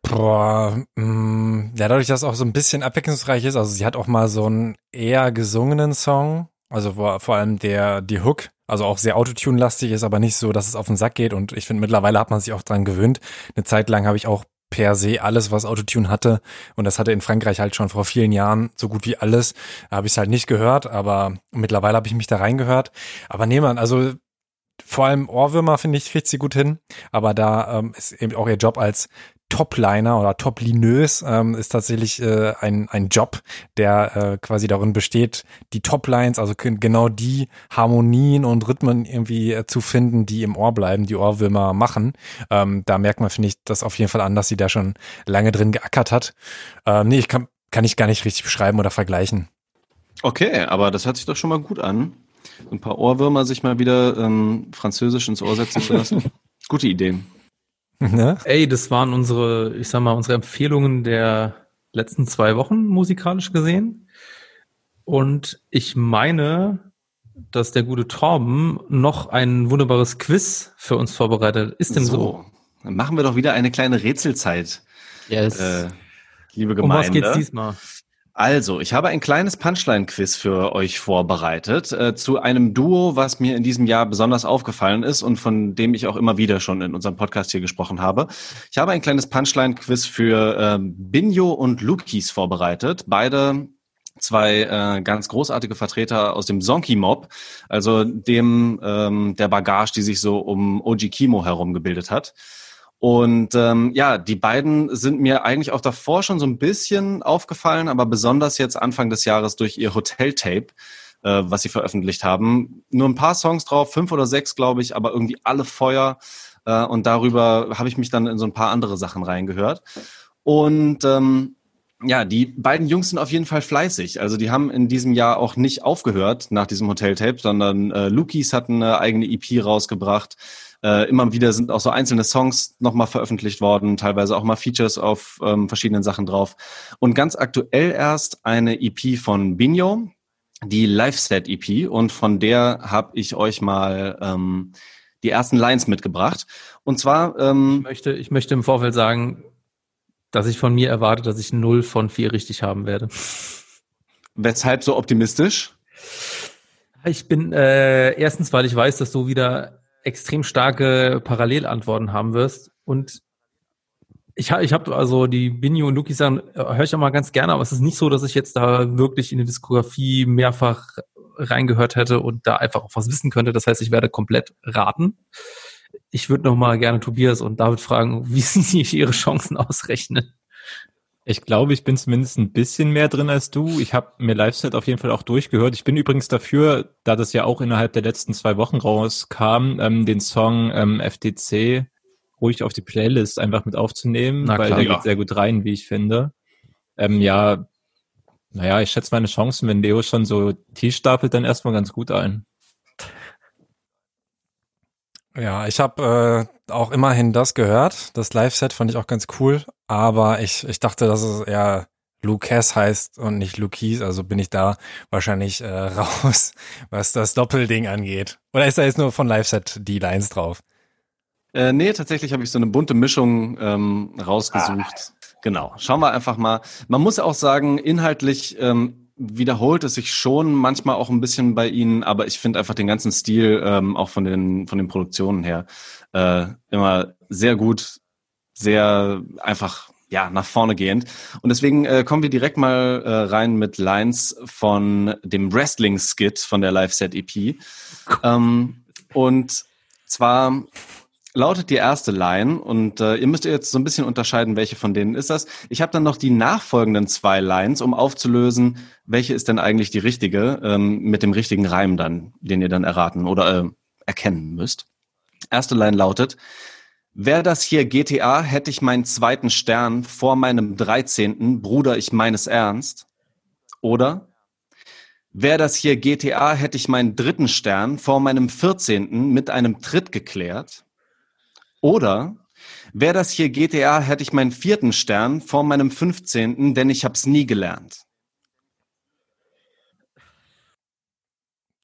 Boah, mh, ja, dadurch, dass es auch so ein bisschen abwechslungsreich ist, also sie hat auch mal so einen eher gesungenen Song, also vor, vor allem der, die Hook, also auch sehr Autotune-lastig ist, aber nicht so, dass es auf den Sack geht und ich finde, mittlerweile hat man sich auch dran gewöhnt. Eine Zeit lang habe ich auch per se alles, was Autotune hatte. Und das hatte in Frankreich halt schon vor vielen Jahren so gut wie alles. Habe ich es halt nicht gehört, aber mittlerweile habe ich mich da reingehört. Aber nee, man, also vor allem Ohrwürmer, finde ich, kriegt sie gut hin. Aber da ähm, ist eben auch ihr Job als Topliner oder Toplinös ähm, ist tatsächlich äh, ein, ein Job, der äh, quasi darin besteht, die Toplines, also genau die Harmonien und Rhythmen irgendwie äh, zu finden, die im Ohr bleiben, die Ohrwürmer machen. Ähm, da merkt man, finde ich, das auf jeden Fall an, dass sie da schon lange drin geackert hat. Ähm, nee, ich kann, kann ich gar nicht richtig beschreiben oder vergleichen. Okay, aber das hört sich doch schon mal gut an. Ein paar Ohrwürmer sich mal wieder ähm, französisch ins Ohr setzen zu lassen. Gute Idee. Ne? Ey, das waren unsere, ich sag mal, unsere Empfehlungen der letzten zwei Wochen musikalisch gesehen. Und ich meine, dass der gute Torben noch ein wunderbares Quiz für uns vorbereitet. Ist dem so? so? Dann machen wir doch wieder eine kleine Rätselzeit. Yes. Äh, liebe Gemeinde. Um was geht's diesmal? Also, ich habe ein kleines Punchline-Quiz für euch vorbereitet äh, zu einem Duo, was mir in diesem Jahr besonders aufgefallen ist und von dem ich auch immer wieder schon in unserem Podcast hier gesprochen habe. Ich habe ein kleines Punchline-Quiz für äh, Binjo und Lukis vorbereitet. Beide zwei äh, ganz großartige Vertreter aus dem Zonky Mob, also dem ähm, der Bagage, die sich so um Oji Kimo herum gebildet hat. Und ähm, ja, die beiden sind mir eigentlich auch davor schon so ein bisschen aufgefallen, aber besonders jetzt Anfang des Jahres durch ihr Hotel-Tape, äh, was sie veröffentlicht haben. Nur ein paar Songs drauf, fünf oder sechs, glaube ich, aber irgendwie alle Feuer. Äh, und darüber habe ich mich dann in so ein paar andere Sachen reingehört. Und ähm, ja, die beiden Jungs sind auf jeden Fall fleißig. Also die haben in diesem Jahr auch nicht aufgehört nach diesem Hotel-Tape, sondern äh, Lukis hat eine eigene EP rausgebracht. Äh, immer wieder sind auch so einzelne Songs nochmal veröffentlicht worden, teilweise auch mal Features auf ähm, verschiedenen Sachen drauf. Und ganz aktuell erst eine EP von Binho, die Live-Set EP. Und von der habe ich euch mal ähm, die ersten Lines mitgebracht. Und zwar... Ähm, ich, möchte, ich möchte im Vorfeld sagen, dass ich von mir erwarte, dass ich null von vier richtig haben werde. Weshalb so optimistisch? Ich bin äh, erstens, weil ich weiß, dass du wieder extrem starke Parallelantworten haben wirst. Und ich, ich habe also die Binio und Luki sagen, äh, höre ich auch mal ganz gerne, aber es ist nicht so, dass ich jetzt da wirklich in die Diskografie mehrfach reingehört hätte und da einfach auch was wissen könnte. Das heißt, ich werde komplett raten. Ich würde noch mal gerne Tobias und David fragen, wie sie sich ihre Chancen ausrechnen. Ich glaube, ich bin zumindest ein bisschen mehr drin als du. Ich habe mir Live-Set auf jeden Fall auch durchgehört. Ich bin übrigens dafür, da das ja auch innerhalb der letzten zwei Wochen rauskam, ähm, den Song ähm, FTC ruhig auf die Playlist einfach mit aufzunehmen, Na, weil klar, der ja. geht sehr gut rein, wie ich finde. Ähm, ja, naja, ich schätze meine Chancen, wenn Leo schon so T stapelt, dann erstmal ganz gut ein. Ja, ich habe äh, auch immerhin das gehört. Das Live-Set fand ich auch ganz cool. Aber ich, ich dachte, dass es eher Lucas heißt und nicht Lukis, also bin ich da wahrscheinlich äh, raus, was das Doppelding angeht. Oder ist da jetzt nur von Live-Set die Lines drauf? Äh, nee, tatsächlich habe ich so eine bunte Mischung ähm, rausgesucht. Ah. Genau. Schauen wir einfach mal. Man muss auch sagen, inhaltlich ähm, wiederholt es sich schon manchmal auch ein bisschen bei ihnen, aber ich finde einfach den ganzen Stil ähm, auch von den von den Produktionen her äh, immer sehr gut, sehr einfach ja nach vorne gehend. Und deswegen äh, kommen wir direkt mal äh, rein mit Lines von dem Wrestling Skit von der Live Set EP. Ähm, und zwar lautet die erste Line und äh, ihr müsst jetzt so ein bisschen unterscheiden, welche von denen ist das. Ich habe dann noch die nachfolgenden zwei Lines, um aufzulösen, welche ist denn eigentlich die richtige, ähm, mit dem richtigen Reim dann, den ihr dann erraten oder äh, erkennen müsst. Erste Line lautet, Wäre das hier GTA, hätte ich meinen zweiten Stern vor meinem 13. Bruder, ich meines ernst. Oder Wäre das hier GTA, hätte ich meinen dritten Stern vor meinem 14. mit einem Tritt geklärt. Oder wäre das hier GTA, hätte ich meinen vierten Stern vor meinem 15., denn ich hab's nie gelernt.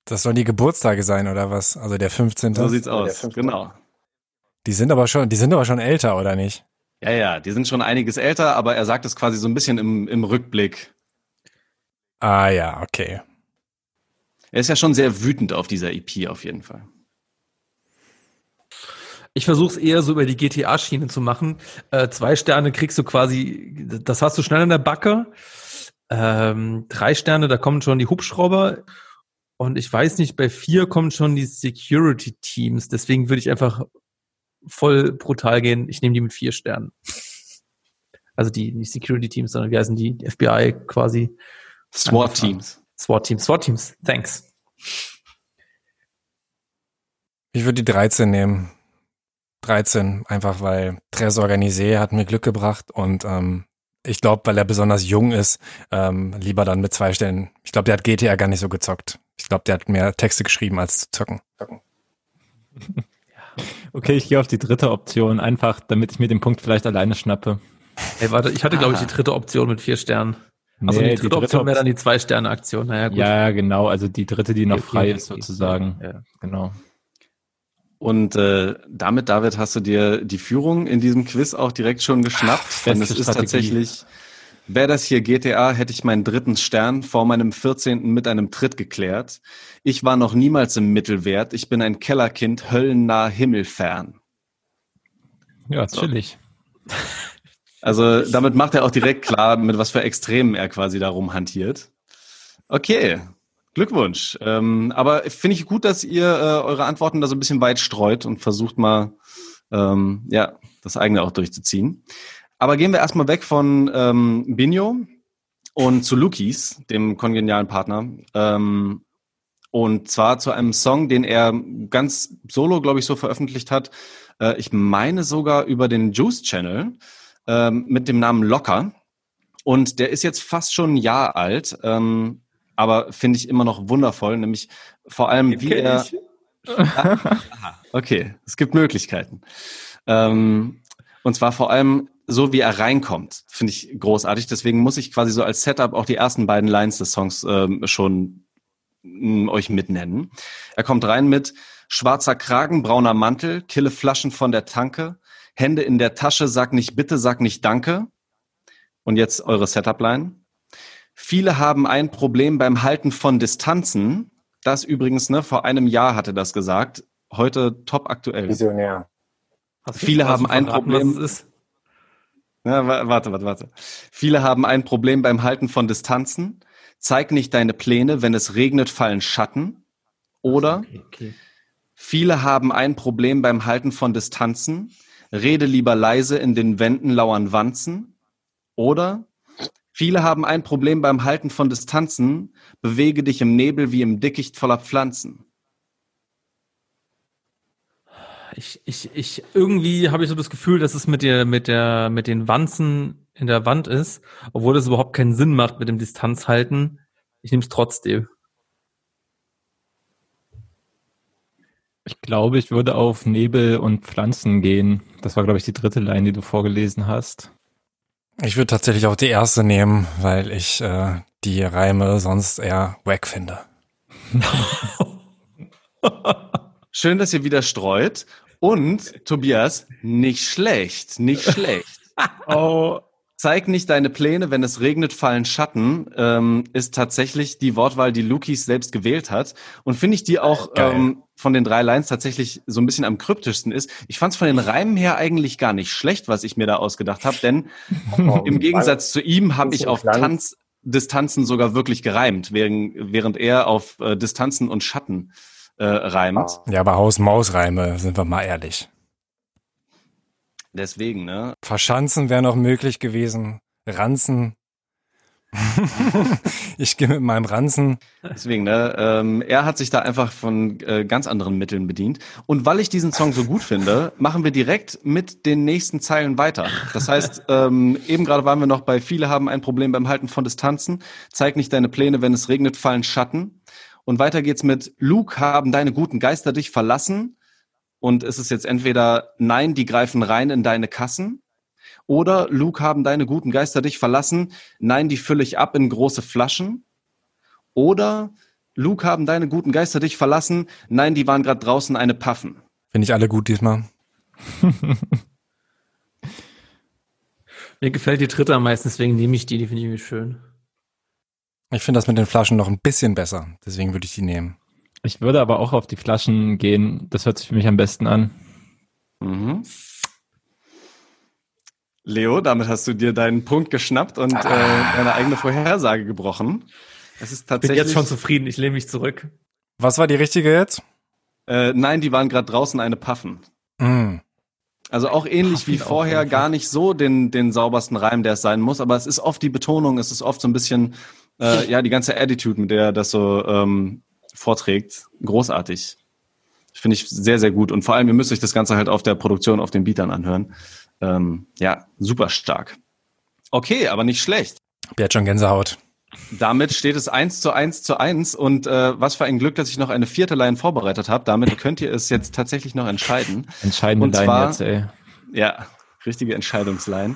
Das sollen die Geburtstage sein, oder was? Also der 15. So sieht's aus, genau. Die sind aber schon, die sind aber schon älter, oder nicht? Ja, ja, die sind schon einiges älter, aber er sagt es quasi so ein bisschen im, im Rückblick. Ah ja, okay. Er ist ja schon sehr wütend auf dieser EP auf jeden Fall. Ich versuche es eher so über die GTA-Schiene zu machen. Äh, zwei Sterne kriegst du quasi, das hast du schnell in der Backe. Ähm, drei Sterne, da kommen schon die Hubschrauber. Und ich weiß nicht, bei vier kommen schon die Security-Teams. Deswegen würde ich einfach voll brutal gehen. Ich nehme die mit vier Sternen. Also die, nicht Security-Teams, sondern wie heißen die? die FBI quasi. SWAT-Teams. SWAT-Teams, SWAT-Teams. Thanks. Ich würde die 13 nehmen. 13, einfach weil Tres Organisé hat mir Glück gebracht und ähm, ich glaube, weil er besonders jung ist, ähm, lieber dann mit zwei Stellen. Ich glaube, der hat GTA gar nicht so gezockt. Ich glaube, der hat mehr Texte geschrieben als zu zocken. Okay, ich gehe auf die dritte Option, einfach damit ich mir den Punkt vielleicht alleine schnappe. Ey, warte, ich hatte, glaube ich, die dritte Option mit vier Sternen. Also Nee, die dritte Option wäre dann die Zwei-Sterne-Aktion. Naja, gut. Ja, genau, also die dritte, die noch Okay, frei okay, ist okay. sozusagen. Ja. Genau. Und äh, damit, David, hast du dir die Führung in diesem Quiz auch direkt schon geschnappt. Denn es ist Strategie. tatsächlich, wäre das hier GTA, hätte ich meinen dritten Stern vor meinem 14. mit einem Tritt geklärt. Ich war noch niemals im Mittelwert. Ich bin ein Kellerkind, höllennah himmelfern. Ja, chillig. Also damit macht er auch direkt klar, mit was für Extremen er quasi darum hantiert. Okay, Glückwunsch. Ähm, aber finde ich gut, dass ihr äh, eure Antworten da so ein bisschen weit streut und versucht mal, ähm, ja, das eigene auch durchzuziehen. Aber gehen wir erstmal weg von ähm, Binho und zu Lukis, dem kongenialen Partner. Ähm, und zwar zu einem Song, den er ganz solo, glaube ich, so veröffentlicht hat. Äh, ich meine sogar über den Juice Channel ähm, mit dem Namen Locker. Und der ist jetzt fast schon ein Jahr alt, ähm, aber finde ich immer noch wundervoll, nämlich vor allem, wie er. Aha, okay, es gibt Möglichkeiten. Ähm, und zwar vor allem so, wie er reinkommt, finde ich großartig. Deswegen muss ich quasi so als Setup auch die ersten beiden Lines des Songs ähm, schon mh, euch mitnennen. Er kommt rein mit schwarzer Kragen, brauner Mantel, kille Flaschen von der Tanke, Hände in der Tasche, sag nicht bitte, sag nicht danke. Und jetzt eure Setup-Line. Viele haben ein Problem beim Halten von Distanzen. Das übrigens, ne, vor einem Jahr hatte das gesagt. Heute top aktuell. Visionär. Hast Viele haben ein Problem- wa- warte, warte, warte. Viele haben ein Problem beim Halten von Distanzen. Zeig nicht deine Pläne, wenn es regnet, fallen Schatten. Oder Okay, okay. viele haben ein Problem beim Halten von Distanzen. Rede lieber leise, in den Wänden lauern Wanzen. Oder viele haben ein Problem beim Halten von Distanzen. Bewege dich im Nebel wie im Dickicht voller Pflanzen. Ich, ich, ich, irgendwie habe ich so das Gefühl, dass es mit der, mit der, mit den Wanzen in der Wand ist, obwohl das überhaupt keinen Sinn macht mit dem Distanzhalten. Ich nehme es trotzdem. Ich glaube, ich würde auf Nebel und Pflanzen gehen. Das war, glaube ich, die dritte Line, die du vorgelesen hast. Ich würde tatsächlich auch die erste nehmen, weil ich äh, die Reime sonst eher wack finde. Schön, dass ihr wieder streut. Und, Tobias, nicht schlecht, nicht schlecht. Oh. Zeig nicht deine Pläne, wenn es regnet, fallen Schatten, ähm, ist tatsächlich die Wortwahl, die Lukis selbst gewählt hat. Und finde ich die auch Geil. ähm, von den drei Lines tatsächlich so ein bisschen am kryptischsten ist. Ich fand es von den Reimen her eigentlich gar nicht schlecht, was ich mir da ausgedacht habe, denn im Gegensatz zu ihm habe ich auf Tanz, Distanzen sogar wirklich gereimt, während, während er auf äh, Distanzen und Schatten äh, reimt. Ja, aber Haus-Maus-Reime, sind wir mal ehrlich. Deswegen, ne? Verschanzen wäre noch möglich gewesen. Ranzen. ich gehe mit meinem Ranzen. Deswegen, ne, ähm, er hat sich da einfach von äh, ganz anderen Mitteln bedient. Und weil ich diesen Song so gut finde, machen wir direkt mit den nächsten Zeilen weiter. Das heißt, ähm, eben gerade waren wir noch bei viele haben ein Problem beim Halten von Distanzen. Zeig nicht deine Pläne, wenn es regnet, fallen Schatten. Und weiter geht's mit Luke haben deine guten Geister dich verlassen. Und es ist jetzt entweder nein, die greifen rein in deine Kassen oder Luke, haben deine guten Geister dich verlassen? Nein, die fülle ich ab in große Flaschen. Oder Luke, haben deine guten Geister dich verlassen? Nein, die waren gerade draußen eine Paffen. Finde ich alle gut diesmal. Mir gefällt die dritte am meisten, deswegen nehme ich die, die finde ich irgendwie schön. Ich finde das mit den Flaschen noch ein bisschen besser, deswegen würde ich die nehmen. Ich würde aber auch auf die Flaschen gehen. Das hört sich für mich am besten an. Mhm. Leo, damit hast du dir deinen Punkt geschnappt und ah. äh, deine eigene Vorhersage gebrochen. Es ist tatsächlich. Ich bin jetzt schon zufrieden, ich lehne mich zurück. Was war die richtige jetzt? Äh, nein, die waren gerade draußen eine Puffen. Mm. Also auch ähnlich Puffen wie vorher, gar nicht so den, den saubersten Reim, der es sein muss, aber es ist oft die Betonung, es ist oft so ein bisschen, äh, ja, die ganze Attitude, mit der er das so ähm, vorträgt. Großartig. Finde ich sehr, sehr gut. Und vor allem, ihr müsst euch das Ganze halt auf der Produktion, auf den Beatern anhören. Ähm, ja, super stark. Okay, aber nicht schlecht. Wer hat schon Gänsehaut? Damit steht es eins zu eins zu eins und äh, was für ein Glück, dass ich noch eine vierte Line vorbereitet habe. Damit könnt ihr es jetzt tatsächlich noch entscheiden. Entscheidende und Line jetzt, ey. Ja, richtige Entscheidungsline.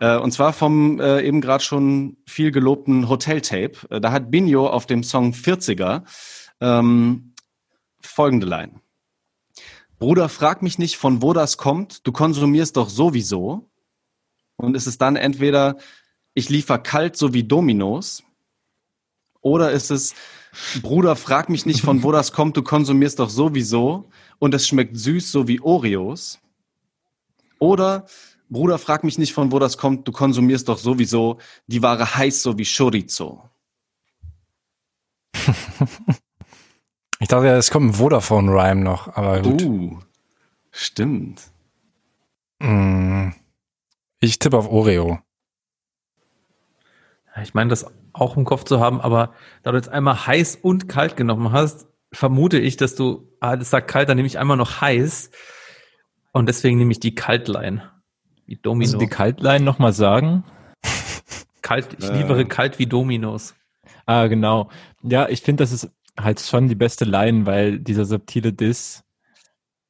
Äh, und zwar vom äh, eben gerade schon viel gelobten Hotel-Tape. Äh, da hat Binho auf dem Song 40er ähm, folgende Line. Bruder, frag mich nicht, von wo das kommt. Du konsumierst doch sowieso. Und ist es dann entweder, ich liefer kalt so wie Dominos, oder ist es, Bruder, frag mich nicht, von wo das kommt. Du konsumierst doch sowieso. Und es schmeckt süß so wie Oreos. Oder, Bruder, frag mich nicht, von wo das kommt. Du konsumierst doch sowieso. Die Ware heiß so wie Chorizo. Ich dachte, es kommt ein Vodafone-Rhyme noch, aber gut. Uh, stimmt. Mm, ich tippe auf Oreo. Ich meine, das auch im Kopf zu haben, aber da du jetzt einmal heiß und kalt genommen hast, vermute ich, dass du, ah, das sagt kalt, dann nehme ich einmal noch heiß. Und deswegen nehme ich die Kaltline. Wie Domino. Also die Kaltline nochmal sagen? Kalt, ich liefere äh. kalt wie Dominos. Ah, genau. Ja, ich finde, das ist halt schon die beste Line, weil dieser subtile Diss.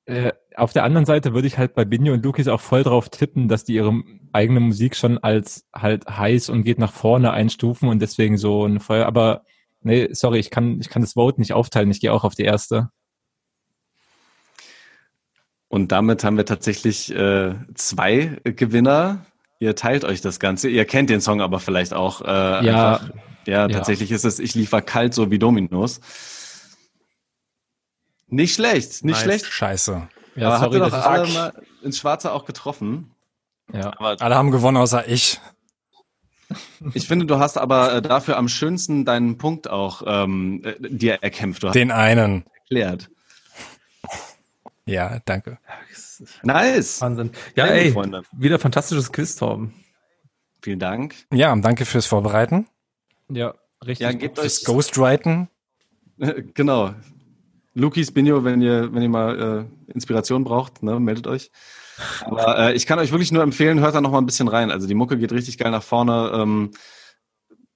Äh, auf der anderen Seite würde ich halt bei Binjo und Lukis auch voll drauf tippen, dass die ihre eigene Musik schon als halt heiß und geht nach vorne einstufen und deswegen so ein Feuer. Aber nee, sorry, ich kann, ich kann das Vote nicht aufteilen. Ich gehe auch auf die erste. Und damit haben wir tatsächlich äh, zwei Gewinner. Ihr teilt euch das Ganze. Ihr kennt den Song aber vielleicht auch. Äh, ja, einfach. Ja, tatsächlich ist es, ich liefer kalt so wie Dominos. Nicht schlecht, nicht nice. schlecht. Scheiße. Ja, Aber sorry, habt ihr doch alle mal ins Schwarze auch getroffen? Ja. Aber alle haben gewonnen, außer ich. Ich finde, du hast aber äh, dafür am schönsten deinen Punkt auch ähm, äh, dir erkämpft. Du Den einen. Erklärt. Ja, danke. Nice. Wahnsinn. Ja, ey, Freunde. wieder fantastisches Quiz, Torben. Vielen Dank. Ja, danke fürs Vorbereiten. Ja, richtig. Ja, gebt euch Ghostwriten. genau. Lukis, Binio, wenn ihr, wenn ihr mal äh, Inspiration braucht, ne, meldet euch. Aber äh, ich kann euch wirklich nur empfehlen, hört da noch mal ein bisschen rein. Also die Mucke geht richtig geil nach vorne. Ähm,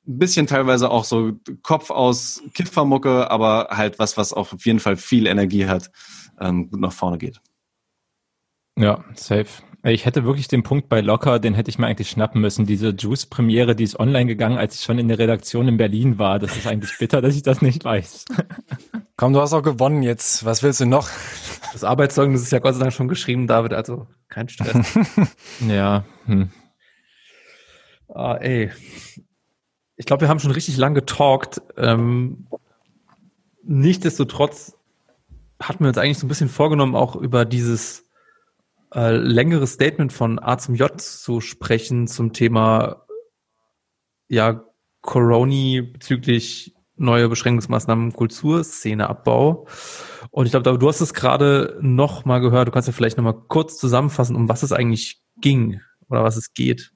ein bisschen teilweise auch so Kopf aus Kiffermucke, aber halt was, was auf jeden Fall viel Energie hat, ähm, gut nach vorne geht. Ja, safe. Ich hätte wirklich den Punkt bei Locker, den hätte ich mir eigentlich schnappen müssen. Diese Juice-Premiere, die ist online gegangen, als ich schon in der Redaktion in Berlin war. Das ist eigentlich bitter, dass ich das nicht weiß. Komm, du hast auch gewonnen jetzt. Was willst du noch? Das Arbeitszeugnis ist ja Gott sei Dank schon geschrieben, David, also kein Stress. ja. Hm. Ah, ey. Ich glaube, wir haben schon richtig lang getalkt. Ähm, nichtsdestotrotz hatten wir uns eigentlich so ein bisschen vorgenommen, auch über dieses äh, längeres Statement von A zum J zu sprechen zum Thema ja Coroni bezüglich neue Beschränkungsmaßnahmen Kulturszeneabbau. Und ich glaube, du hast es gerade noch mal gehört. Du kannst ja vielleicht noch mal kurz zusammenfassen, um was es eigentlich ging oder was es geht.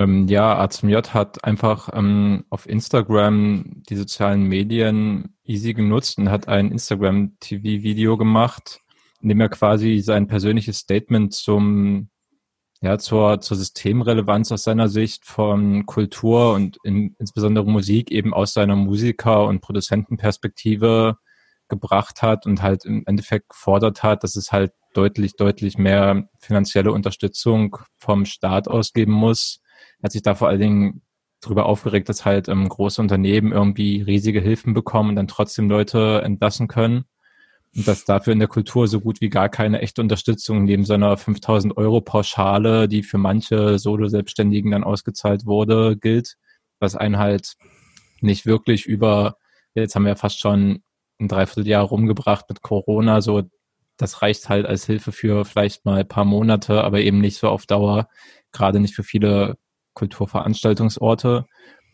Ähm, ja, A zum J hat einfach ähm, auf Instagram die sozialen Medien easy genutzt und hat ein Instagram-TV-Video gemacht, in dem er quasi sein persönliches Statement zum ja, zur, zur Systemrelevanz aus seiner Sicht von Kultur und in, insbesondere Musik eben aus seiner Musiker- und Produzentenperspektive gebracht hat und halt im Endeffekt gefordert hat, dass es halt deutlich, deutlich mehr finanzielle Unterstützung vom Staat ausgeben muss. Er hat sich da vor allen Dingen darüber aufgeregt, dass halt ähm, große Unternehmen irgendwie riesige Hilfen bekommen und dann trotzdem Leute entlassen können. Und dass dafür in der Kultur so gut wie gar keine echte Unterstützung neben seiner 5000 Euro Pauschale, die für manche Solo-Selbstständigen dann ausgezahlt wurde, gilt, was einen halt nicht wirklich über, jetzt haben wir fast schon ein Dreivierteljahr rumgebracht mit Corona, so das reicht halt als Hilfe für vielleicht mal ein paar Monate, aber eben nicht so auf Dauer, gerade nicht für viele Kulturveranstaltungsorte.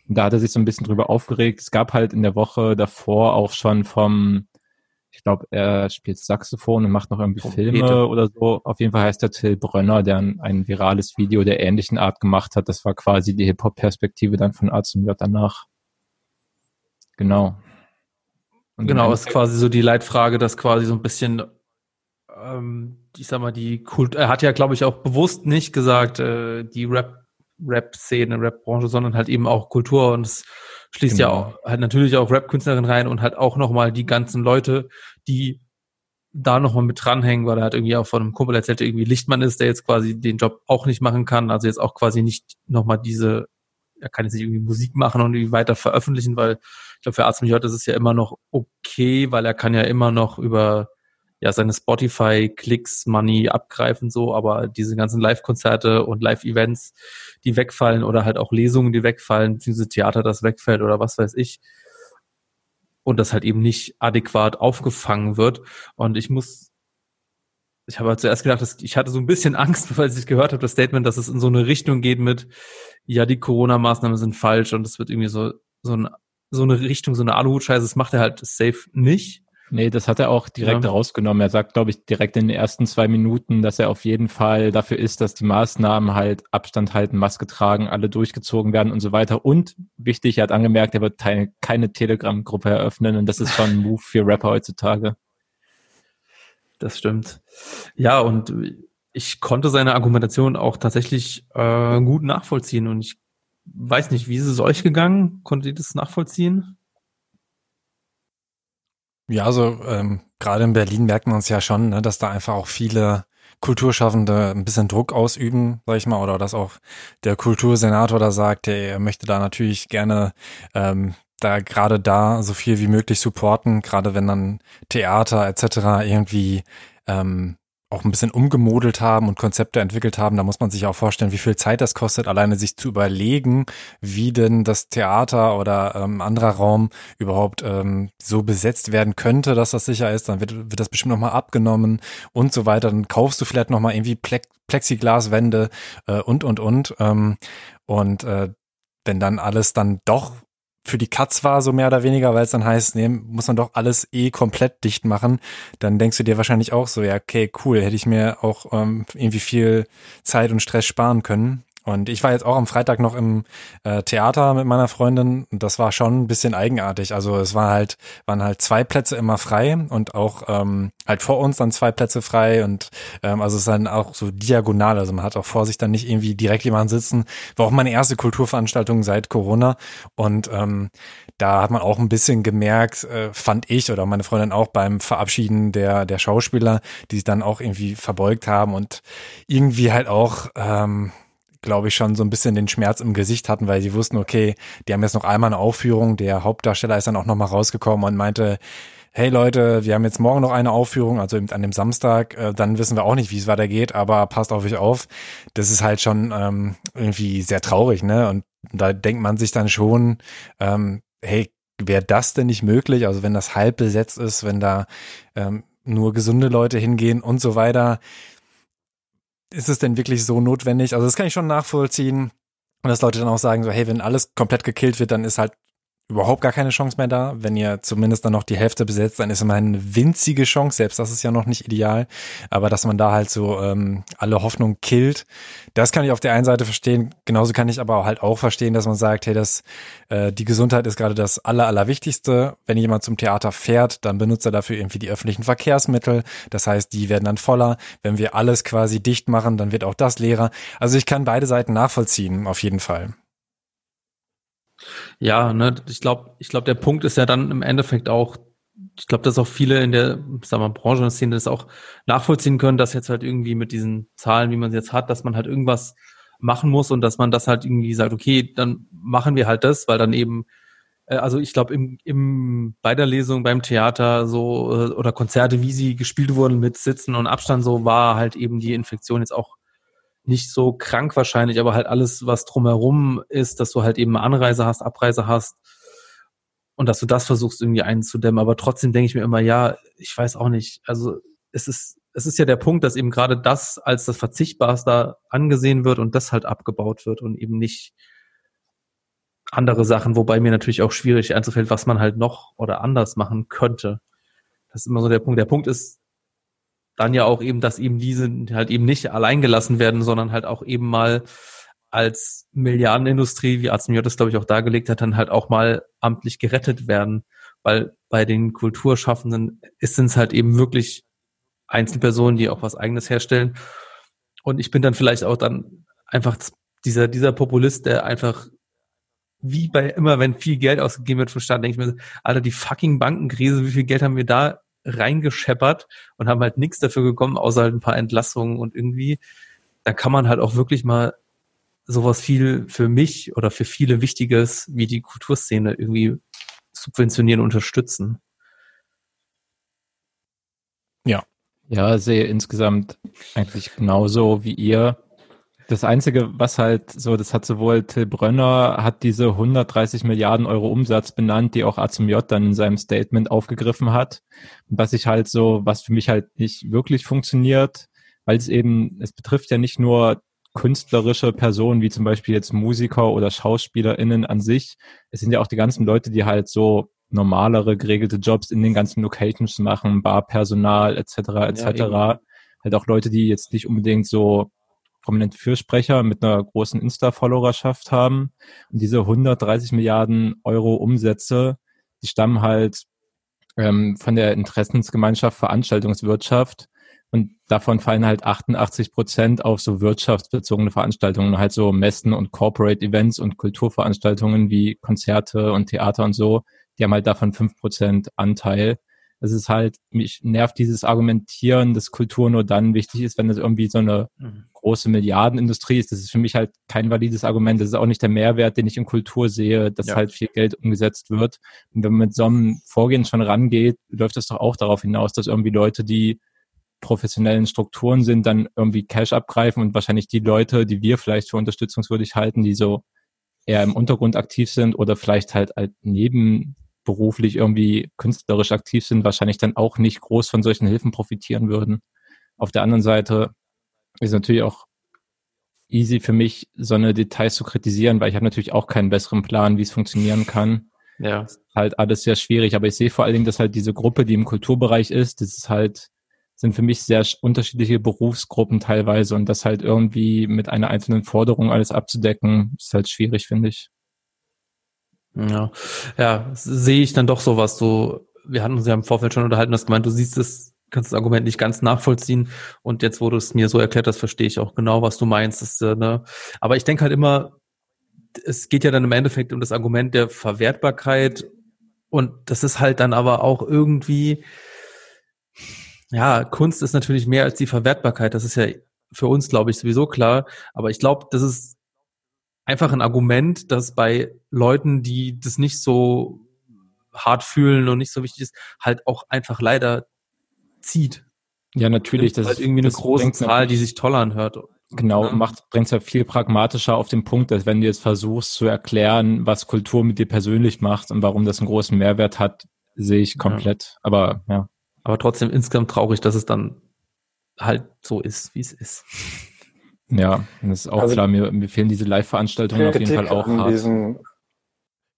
Und da hat er sich so ein bisschen drüber aufgeregt. Es gab halt in der Woche davor auch schon vom ich glaube, er spielt Saxophon und macht noch irgendwie Trompete. Filme oder so. Auf jeden Fall heißt er Till Brönner, der ein, ein virales Video der ähnlichen Art gemacht hat. Das war quasi die Hip-Hop-Perspektive dann von A zum J danach. Genau. Und genau, ist quasi so die Leitfrage, dass quasi so ein bisschen, ähm, ich sag mal, die Kult, er hat ja, glaube ich, auch bewusst nicht gesagt, äh, die Rap, Rap-Szene, Rap-Branche, sondern halt eben auch Kultur und es Schließt genau. ja auch halt natürlich auch Rap-Künstlerinnen rein und halt auch nochmal die ganzen Leute, die da nochmal mit dranhängen, weil er halt irgendwie auch von einem Kumpel erzählt, der irgendwie Lichtmann ist, der jetzt quasi den Job auch nicht machen kann, also jetzt auch quasi nicht nochmal diese, er kann jetzt nicht irgendwie Musik machen und irgendwie weiter veröffentlichen, weil ich glaube, für Arzt mich heute ist es ja immer noch okay, weil er kann ja immer noch über ja seine Spotify-Klicks, Money abgreifen, so, aber diese ganzen Live-Konzerte und Live-Events, die wegfallen oder halt auch Lesungen, die wegfallen, beziehungsweise Theater, das wegfällt oder was weiß ich. Und das halt eben nicht adäquat aufgefangen wird. Und ich muss, ich habe halt zuerst gedacht, dass ich hatte so ein bisschen Angst, weil ich gehört habe, das Statement, dass es in so eine Richtung geht mit, ja, die Corona-Maßnahmen sind falsch und es wird irgendwie so, so, ein, so eine Richtung, so eine Aluhut-Scheiße, das macht er halt safe nicht. Nee, das hat er auch direkt ja. rausgenommen. Er sagt, glaube ich, direkt in den ersten zwei Minuten, dass er auf jeden Fall dafür ist, dass die Maßnahmen halt Abstand halten, Maske tragen, alle durchgezogen werden und so weiter. Und wichtig, er hat angemerkt, er wird keine, keine Telegram-Gruppe eröffnen und das ist schon ein Move für Rapper heutzutage. Das stimmt. Ja, und ich konnte seine Argumentation auch tatsächlich äh, gut nachvollziehen und ich weiß nicht, wie ist es euch gegangen? Konntet ihr das nachvollziehen? Ja, also ähm, gerade in Berlin merkt man es ja schon, ne, dass da einfach auch viele Kulturschaffende ein bisschen Druck ausüben, sag ich mal, oder dass auch der Kultursenator da sagt, hey, er möchte da natürlich gerne ähm, da gerade da so viel wie möglich supporten, gerade wenn dann Theater etc. irgendwie ähm, auch ein bisschen umgemodelt haben und Konzepte entwickelt haben, da muss man sich auch vorstellen, wie viel Zeit das kostet, alleine sich zu überlegen, wie denn das Theater oder ähm, anderer Raum überhaupt ähm, so besetzt werden könnte, dass das sicher ist. Dann wird, wird das bestimmt nochmal abgenommen und so weiter. Dann kaufst du vielleicht nochmal irgendwie Plexiglaswände äh, und, und, und. Ähm, und äh, wenn dann alles dann doch für die Katz war, so mehr oder weniger, weil es dann heißt, nee, muss man doch alles eh komplett dicht machen, dann denkst du dir wahrscheinlich auch so, ja, okay, cool, hätte ich mir auch ähm, irgendwie viel Zeit und Stress sparen können. Und ich war jetzt auch am Freitag noch im äh, Theater mit meiner Freundin und das war schon ein bisschen eigenartig. Also es war halt, waren halt zwei Plätze immer frei und auch ähm, halt vor uns dann zwei Plätze frei und ähm, also es ist dann auch so diagonal. Also man hat auch vor sich dann nicht irgendwie direkt jemanden sitzen. War auch meine erste Kulturveranstaltung seit Corona und ähm, da hat man auch ein bisschen gemerkt, äh, fand ich oder meine Freundin auch beim Verabschieden der, der Schauspieler, die sich dann auch irgendwie verbeugt haben und irgendwie halt auch ähm, glaube ich, schon so ein bisschen den Schmerz im Gesicht hatten, weil sie wussten, okay, die haben jetzt noch einmal eine Aufführung. Der Hauptdarsteller ist dann auch nochmal rausgekommen und meinte, hey Leute, wir haben jetzt morgen noch eine Aufführung, also eben an dem Samstag, äh, dann wissen wir auch nicht, wie es weitergeht, aber passt auf euch auf. Das ist halt schon ähm, irgendwie sehr traurig, ne? Und da denkt man sich dann schon, ähm, hey, wäre das denn nicht möglich? Also wenn das halb besetzt ist, wenn da ähm, nur gesunde Leute hingehen und so weiter ist es denn wirklich so notwendig? Also das kann ich schon nachvollziehen. Und dass Leute dann auch sagen, so, hey, wenn alles komplett gekillt wird, dann ist halt überhaupt gar keine Chance mehr da. Wenn ihr zumindest dann noch die Hälfte besetzt, dann ist immer eine winzige Chance, selbst das ist ja noch nicht ideal. Aber dass man da halt so ähm, alle Hoffnung killt, das kann ich auf der einen Seite verstehen. Genauso kann ich aber halt auch verstehen, dass man sagt, hey, das, äh, die Gesundheit ist gerade das Aller, Allerwichtigste. Wenn jemand zum Theater fährt, dann benutzt er dafür irgendwie die öffentlichen Verkehrsmittel. Das heißt, die werden dann voller. Wenn wir alles quasi dicht machen, dann wird auch das leerer. Also ich kann beide Seiten nachvollziehen, auf jeden Fall. Ja, ne, ich glaube, ich glaube, der Punkt ist ja dann im Endeffekt auch, ich glaube, dass auch viele in der, sagen wir, Branche und Szene das auch nachvollziehen können, dass jetzt halt irgendwie mit diesen Zahlen, wie man sie jetzt hat, dass man halt irgendwas machen muss und dass man das halt irgendwie sagt, okay, dann machen wir halt das, weil dann eben, äh, also ich glaube, im, im, bei der Lesung, beim Theater so äh, oder Konzerte, wie sie gespielt wurden mit Sitzen und Abstand, so war halt eben die Infektion jetzt auch nicht so krank wahrscheinlich, aber halt alles, was drumherum ist, dass du halt eben Anreise hast, Abreise hast und dass du das versuchst irgendwie einzudämmen. Aber trotzdem denke ich mir immer, ja, ich weiß auch nicht. Also es ist, es ist ja der Punkt, dass eben gerade das als das Verzichtbarste angesehen wird und das halt abgebaut wird und eben nicht andere Sachen, wobei mir natürlich auch schwierig einzufällt, was man halt noch oder anders machen könnte. Das ist immer so der Punkt. Der Punkt ist, dann ja auch eben, dass eben diese halt eben nicht allein gelassen werden, sondern halt auch eben mal als Milliardenindustrie, wie Arzt das glaube ich auch dargelegt hat, dann halt auch mal amtlich gerettet werden. Weil bei den Kulturschaffenden ist es halt eben wirklich Einzelpersonen, die auch was eigenes herstellen. Und ich bin dann vielleicht auch dann einfach dieser, dieser Populist, der einfach wie bei immer, wenn viel Geld ausgegeben wird vom Staat, denke ich mir, Alter, die fucking Bankenkrise, wie viel Geld haben wir da reingescheppert und haben halt nichts dafür gekommen, außer halt ein paar Entlassungen und irgendwie, da kann man halt auch wirklich mal sowas viel für mich oder für viele Wichtiges wie die Kulturszene irgendwie subventionieren, unterstützen. Ja. Ja, sehe insgesamt eigentlich genauso wie ihr. Das Einzige, was halt so, das hat sowohl Till Brönner, hat diese 130 Milliarden Euro Umsatz benannt, die auch AZMJ dann in seinem Statement aufgegriffen hat. Und was ich halt so, was für mich halt nicht wirklich funktioniert, weil es eben, es betrifft ja nicht nur künstlerische Personen, wie zum Beispiel jetzt Musiker oder SchauspielerInnen an sich. Es sind ja auch die ganzen Leute, die halt so normalere, geregelte Jobs in den ganzen Locations machen, Barpersonal etc. etc. Ja, halt auch Leute, die jetzt nicht unbedingt so prominente Fürsprecher mit einer großen Insta-Followerschaft haben. Und diese 130 Milliarden Euro Umsätze, die stammen halt ähm, von der Interessensgemeinschaft Veranstaltungswirtschaft. Und davon fallen halt 88 Prozent auf so wirtschaftsbezogene Veranstaltungen, halt so Messen und Corporate Events und Kulturveranstaltungen wie Konzerte und Theater und so. Die haben halt davon fünf Prozent Anteil. Es ist halt, mich nervt dieses Argumentieren, dass Kultur nur dann wichtig ist, wenn es irgendwie so eine mhm. große Milliardenindustrie ist. Das ist für mich halt kein valides Argument. Das ist auch nicht der Mehrwert, den ich in Kultur sehe, dass ja. halt viel Geld umgesetzt wird. Und wenn man mit so einem Vorgehen schon rangeht, läuft das doch auch darauf hinaus, dass irgendwie Leute, die professionellen Strukturen sind, dann irgendwie Cash abgreifen und wahrscheinlich die Leute, die wir vielleicht für unterstützungswürdig halten, die so eher im Untergrund aktiv sind oder vielleicht halt, halt neben beruflich irgendwie künstlerisch aktiv sind, wahrscheinlich dann auch nicht groß von solchen Hilfen profitieren würden. Auf der anderen Seite ist natürlich auch easy für mich, so eine Details zu kritisieren, weil ich habe natürlich auch keinen besseren Plan, wie es funktionieren kann. Ja. ist halt alles sehr schwierig, aber ich sehe vor allen Dingen, dass halt diese Gruppe, die im Kulturbereich ist, das ist halt, sind für mich sehr unterschiedliche Berufsgruppen teilweise und das halt irgendwie mit einer einzelnen Forderung alles abzudecken, ist halt schwierig, finde ich. Ja, ja, sehe ich dann doch so, was du, wir hatten uns ja im Vorfeld schon unterhalten, hast gemeint, du siehst es, kannst das Argument nicht ganz nachvollziehen. Und jetzt, wo du es mir so erklärt hast, verstehe ich auch genau, was du meinst. Das, äh, ne? Aber ich denke halt immer, es geht ja dann im Endeffekt um das Argument der Verwertbarkeit. Und das ist halt dann aber auch irgendwie, ja, Kunst ist natürlich mehr als die Verwertbarkeit, das ist ja für uns, glaube ich, sowieso klar, aber ich glaube, das ist einfach ein Argument, das bei Leuten, die das nicht so hart fühlen und nicht so wichtig ist, halt auch einfach leider zieht. Ja, natürlich. Das, ist halt irgendwie eine große Zahl, die sich toll anhört. Genau, ja. macht, bringt es ja viel pragmatischer auf den Punkt, als wenn du jetzt versuchst zu erklären, was Kultur mit dir persönlich macht und warum das einen großen Mehrwert hat, sehe ich komplett. Ja. Aber ja. Aber trotzdem insgesamt traurig, dass es dann halt so ist, wie es ist. Ja, das ist auch also klar. Mir, mir fehlen diese Live-Veranstaltungen auf jeden Fall auch hart. Diesen,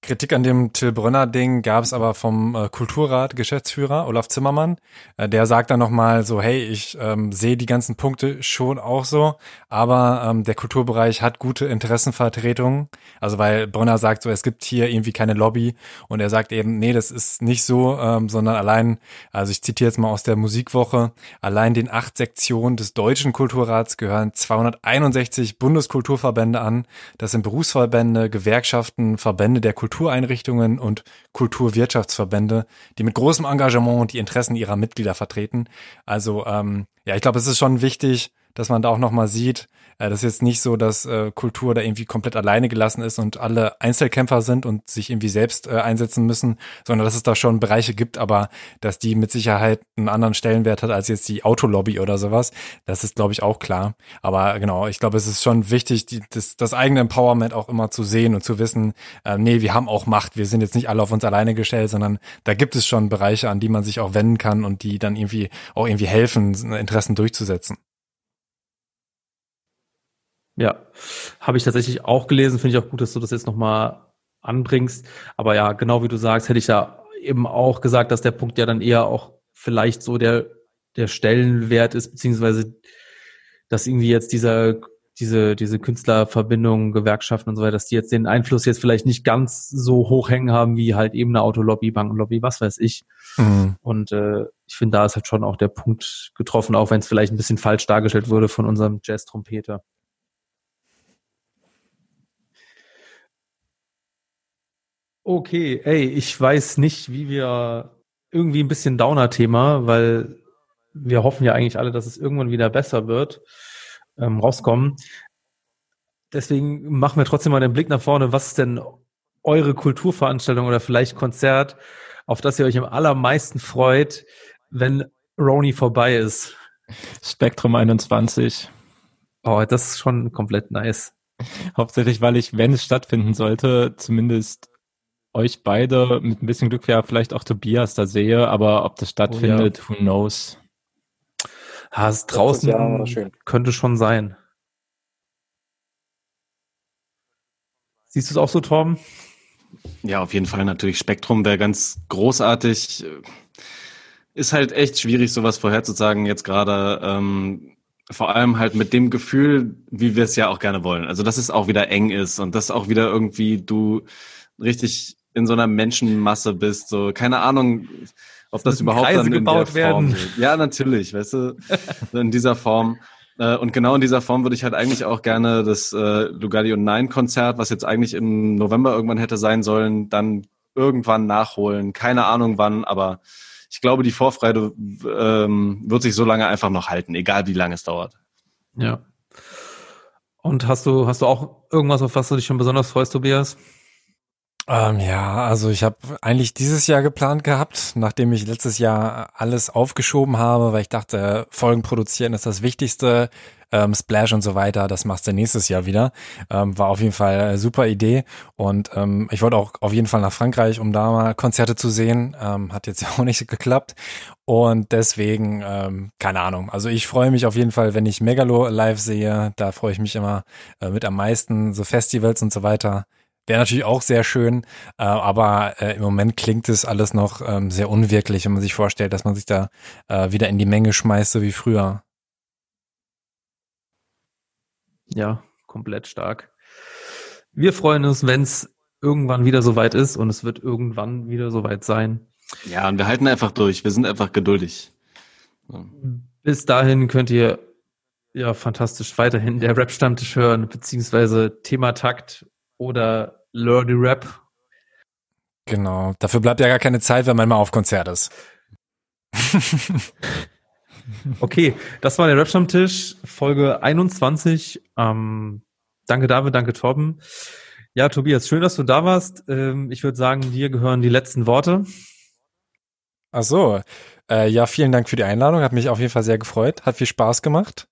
Kritik an dem Till Brönner Ding gab es aber vom äh, Kulturrat Geschäftsführer Olaf Zimmermann. Äh, der sagt dann nochmal so, hey, ich ähm, sehe die ganzen Punkte schon auch so, aber ähm, der Kulturbereich hat gute Interessenvertretungen. Also weil Brönner sagt so, es gibt hier irgendwie keine Lobby und er sagt eben, nee, das ist nicht so, ähm, sondern allein, also ich zitiere jetzt mal aus der Musikwoche, allein den acht Sektionen des deutschen Kulturrats gehören 261 Bundeskulturverbände an. Das sind Berufsverbände, Gewerkschaften, Verbände der Kultur Kultureinrichtungen und Kulturwirtschaftsverbände, die mit großem Engagement die Interessen ihrer Mitglieder vertreten. Also ähm, ja, ich glaube, es ist schon wichtig, dass man da auch nochmal sieht, äh, das ist jetzt nicht so, dass äh, Kultur da irgendwie komplett alleine gelassen ist und alle Einzelkämpfer sind und sich irgendwie selbst äh, einsetzen müssen, sondern dass es da schon Bereiche gibt, aber dass die mit Sicherheit einen anderen Stellenwert hat als jetzt die Autolobby oder sowas, das ist, glaube ich, auch klar. Aber genau, ich glaube, es ist schon wichtig, die, das, das eigene Empowerment auch immer zu sehen und zu wissen, äh, nee, wir haben auch Macht, wir sind jetzt nicht alle auf uns alleine gestellt, sondern da gibt es schon Bereiche, an die man sich auch wenden kann und die dann irgendwie auch irgendwie helfen, Interessen durchzusetzen. Ja, habe ich tatsächlich auch gelesen. Finde ich auch gut, dass du das jetzt nochmal anbringst. Aber ja, genau wie du sagst, hätte ich ja eben auch gesagt, dass der Punkt ja dann eher auch vielleicht so der, der Stellenwert ist, beziehungsweise dass irgendwie jetzt dieser, diese, diese Künstlerverbindungen, Gewerkschaften und so weiter, dass die jetzt den Einfluss jetzt vielleicht nicht ganz so hoch hängen haben wie halt eben eine Autolobby, Bankenlobby, was weiß ich. Mhm. Und äh, ich finde, da ist halt schon auch der Punkt getroffen, auch wenn es vielleicht ein bisschen falsch dargestellt wurde von unserem Jazz-Trompeter. Okay, ey, ich weiß nicht, wie wir irgendwie ein bisschen Downer-Thema, weil wir hoffen ja eigentlich alle, dass es irgendwann wieder besser wird, ähm, rauskommen. Deswegen machen wir trotzdem mal den Blick nach vorne. Was ist denn eure Kulturveranstaltung oder vielleicht Konzert, auf das ihr euch am allermeisten freut, wenn Roni vorbei ist? Spektrum 21. Oh, das ist schon komplett nice. Hauptsächlich, weil ich, wenn es stattfinden sollte, zumindest euch beide mit ein bisschen Glück ja vielleicht auch Tobias da sehe, aber ob das stattfindet, oh, ja. who knows. Ha, es draußen ja könnte schon sein. Siehst du es auch so, Torben? Ja, auf jeden Fall natürlich. Spektrum wäre ganz großartig. Ist halt echt schwierig, sowas vorherzusagen jetzt gerade. Ähm, vor allem halt mit dem Gefühl, wie wir es ja auch gerne wollen. Also, dass es auch wieder eng ist und dass auch wieder irgendwie du richtig in so einer Menschenmasse bist. So, keine Ahnung, ob das, das überhaupt Kreise dann in gebaut der Form werden. Ja, natürlich, weißt du, in dieser Form. Äh, und genau in dieser Form würde ich halt eigentlich auch gerne das äh, Lugardio 9 Konzert, was jetzt eigentlich im November irgendwann hätte sein sollen, dann irgendwann nachholen. Keine Ahnung wann, aber ich glaube, die Vorfreude ähm, wird sich so lange einfach noch halten, egal wie lange es dauert. Ja. Und hast du, hast du auch irgendwas, auf was du dich schon besonders freust, Tobias? Ähm, ja, also ich habe eigentlich dieses Jahr geplant gehabt, nachdem ich letztes Jahr alles aufgeschoben habe, weil ich dachte, Folgen produzieren ist das Wichtigste, ähm, Splash und so weiter, das machst du nächstes Jahr wieder. Ähm, war auf jeden Fall eine super Idee und ähm, ich wollte auch auf jeden Fall nach Frankreich, um da mal Konzerte zu sehen. Ähm, hat jetzt auch nicht geklappt und deswegen, ähm, keine Ahnung. Also ich freue mich auf jeden Fall, wenn ich Megalo live sehe. Da freue ich mich immer äh, mit am meisten. So Festivals und so weiter Wäre natürlich auch sehr schön, äh, aber äh, im Moment klingt es alles noch ähm, sehr unwirklich, wenn man sich vorstellt, dass man sich da äh, wieder in die Menge schmeißt, so wie früher. Ja, komplett stark. Wir freuen uns, wenn es irgendwann wieder soweit ist und es wird irgendwann wieder soweit sein. Ja, und wir halten einfach durch. Wir sind einfach geduldig. Ja. Bis dahin könnt ihr ja fantastisch weiterhin der Rap-Stammtisch hören, beziehungsweise Thema Takt oder Lordy Rap. Genau. Dafür bleibt ja gar keine Zeit, wenn man mal auf Konzert ist. okay, das war der Rap-Stammtisch, Folge 21. Ähm, danke David, danke Torben. Ja, Tobias, schön, dass du da warst. Ähm, ich würde sagen, dir gehören die letzten Worte. Ach so. Äh, ja, vielen Dank für die Einladung. Hat mich auf jeden Fall sehr gefreut. Hat viel Spaß gemacht.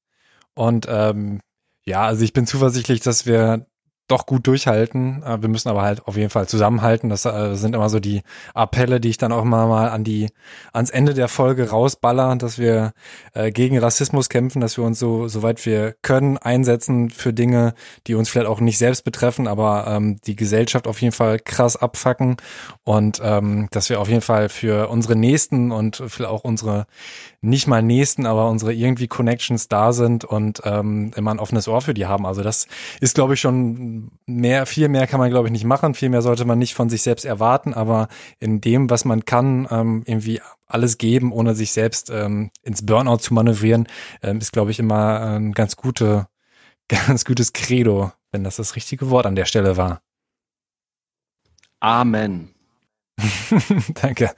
Und ähm, ja, also ich bin zuversichtlich, dass wir doch gut durchhalten. Äh, wir müssen aber halt auf jeden Fall zusammenhalten. Das äh, sind immer so die Appelle, die ich dann auch mal, mal an die, ans Ende der Folge rausballer, dass wir äh, gegen Rassismus kämpfen, dass wir uns so, soweit wir können, einsetzen für Dinge, die uns vielleicht auch nicht selbst betreffen, aber ähm, die Gesellschaft auf jeden Fall krass abfacken und ähm, dass wir auf jeden Fall für unsere Nächsten und vielleicht auch unsere nicht mal Nächsten, aber unsere irgendwie Connections da sind und ähm, immer ein offenes Ohr für die haben. Also das ist, glaube ich, schon mehr, viel mehr kann man, glaube ich, nicht machen. Viel mehr sollte man nicht von sich selbst erwarten, aber in dem, was man kann, ähm, irgendwie alles geben, ohne sich selbst ähm, ins Burnout zu manövrieren, ähm, ist, glaube ich, immer ein ganz gute, ganz gutes Credo, wenn das das richtige Wort an der Stelle war. Amen. Danke.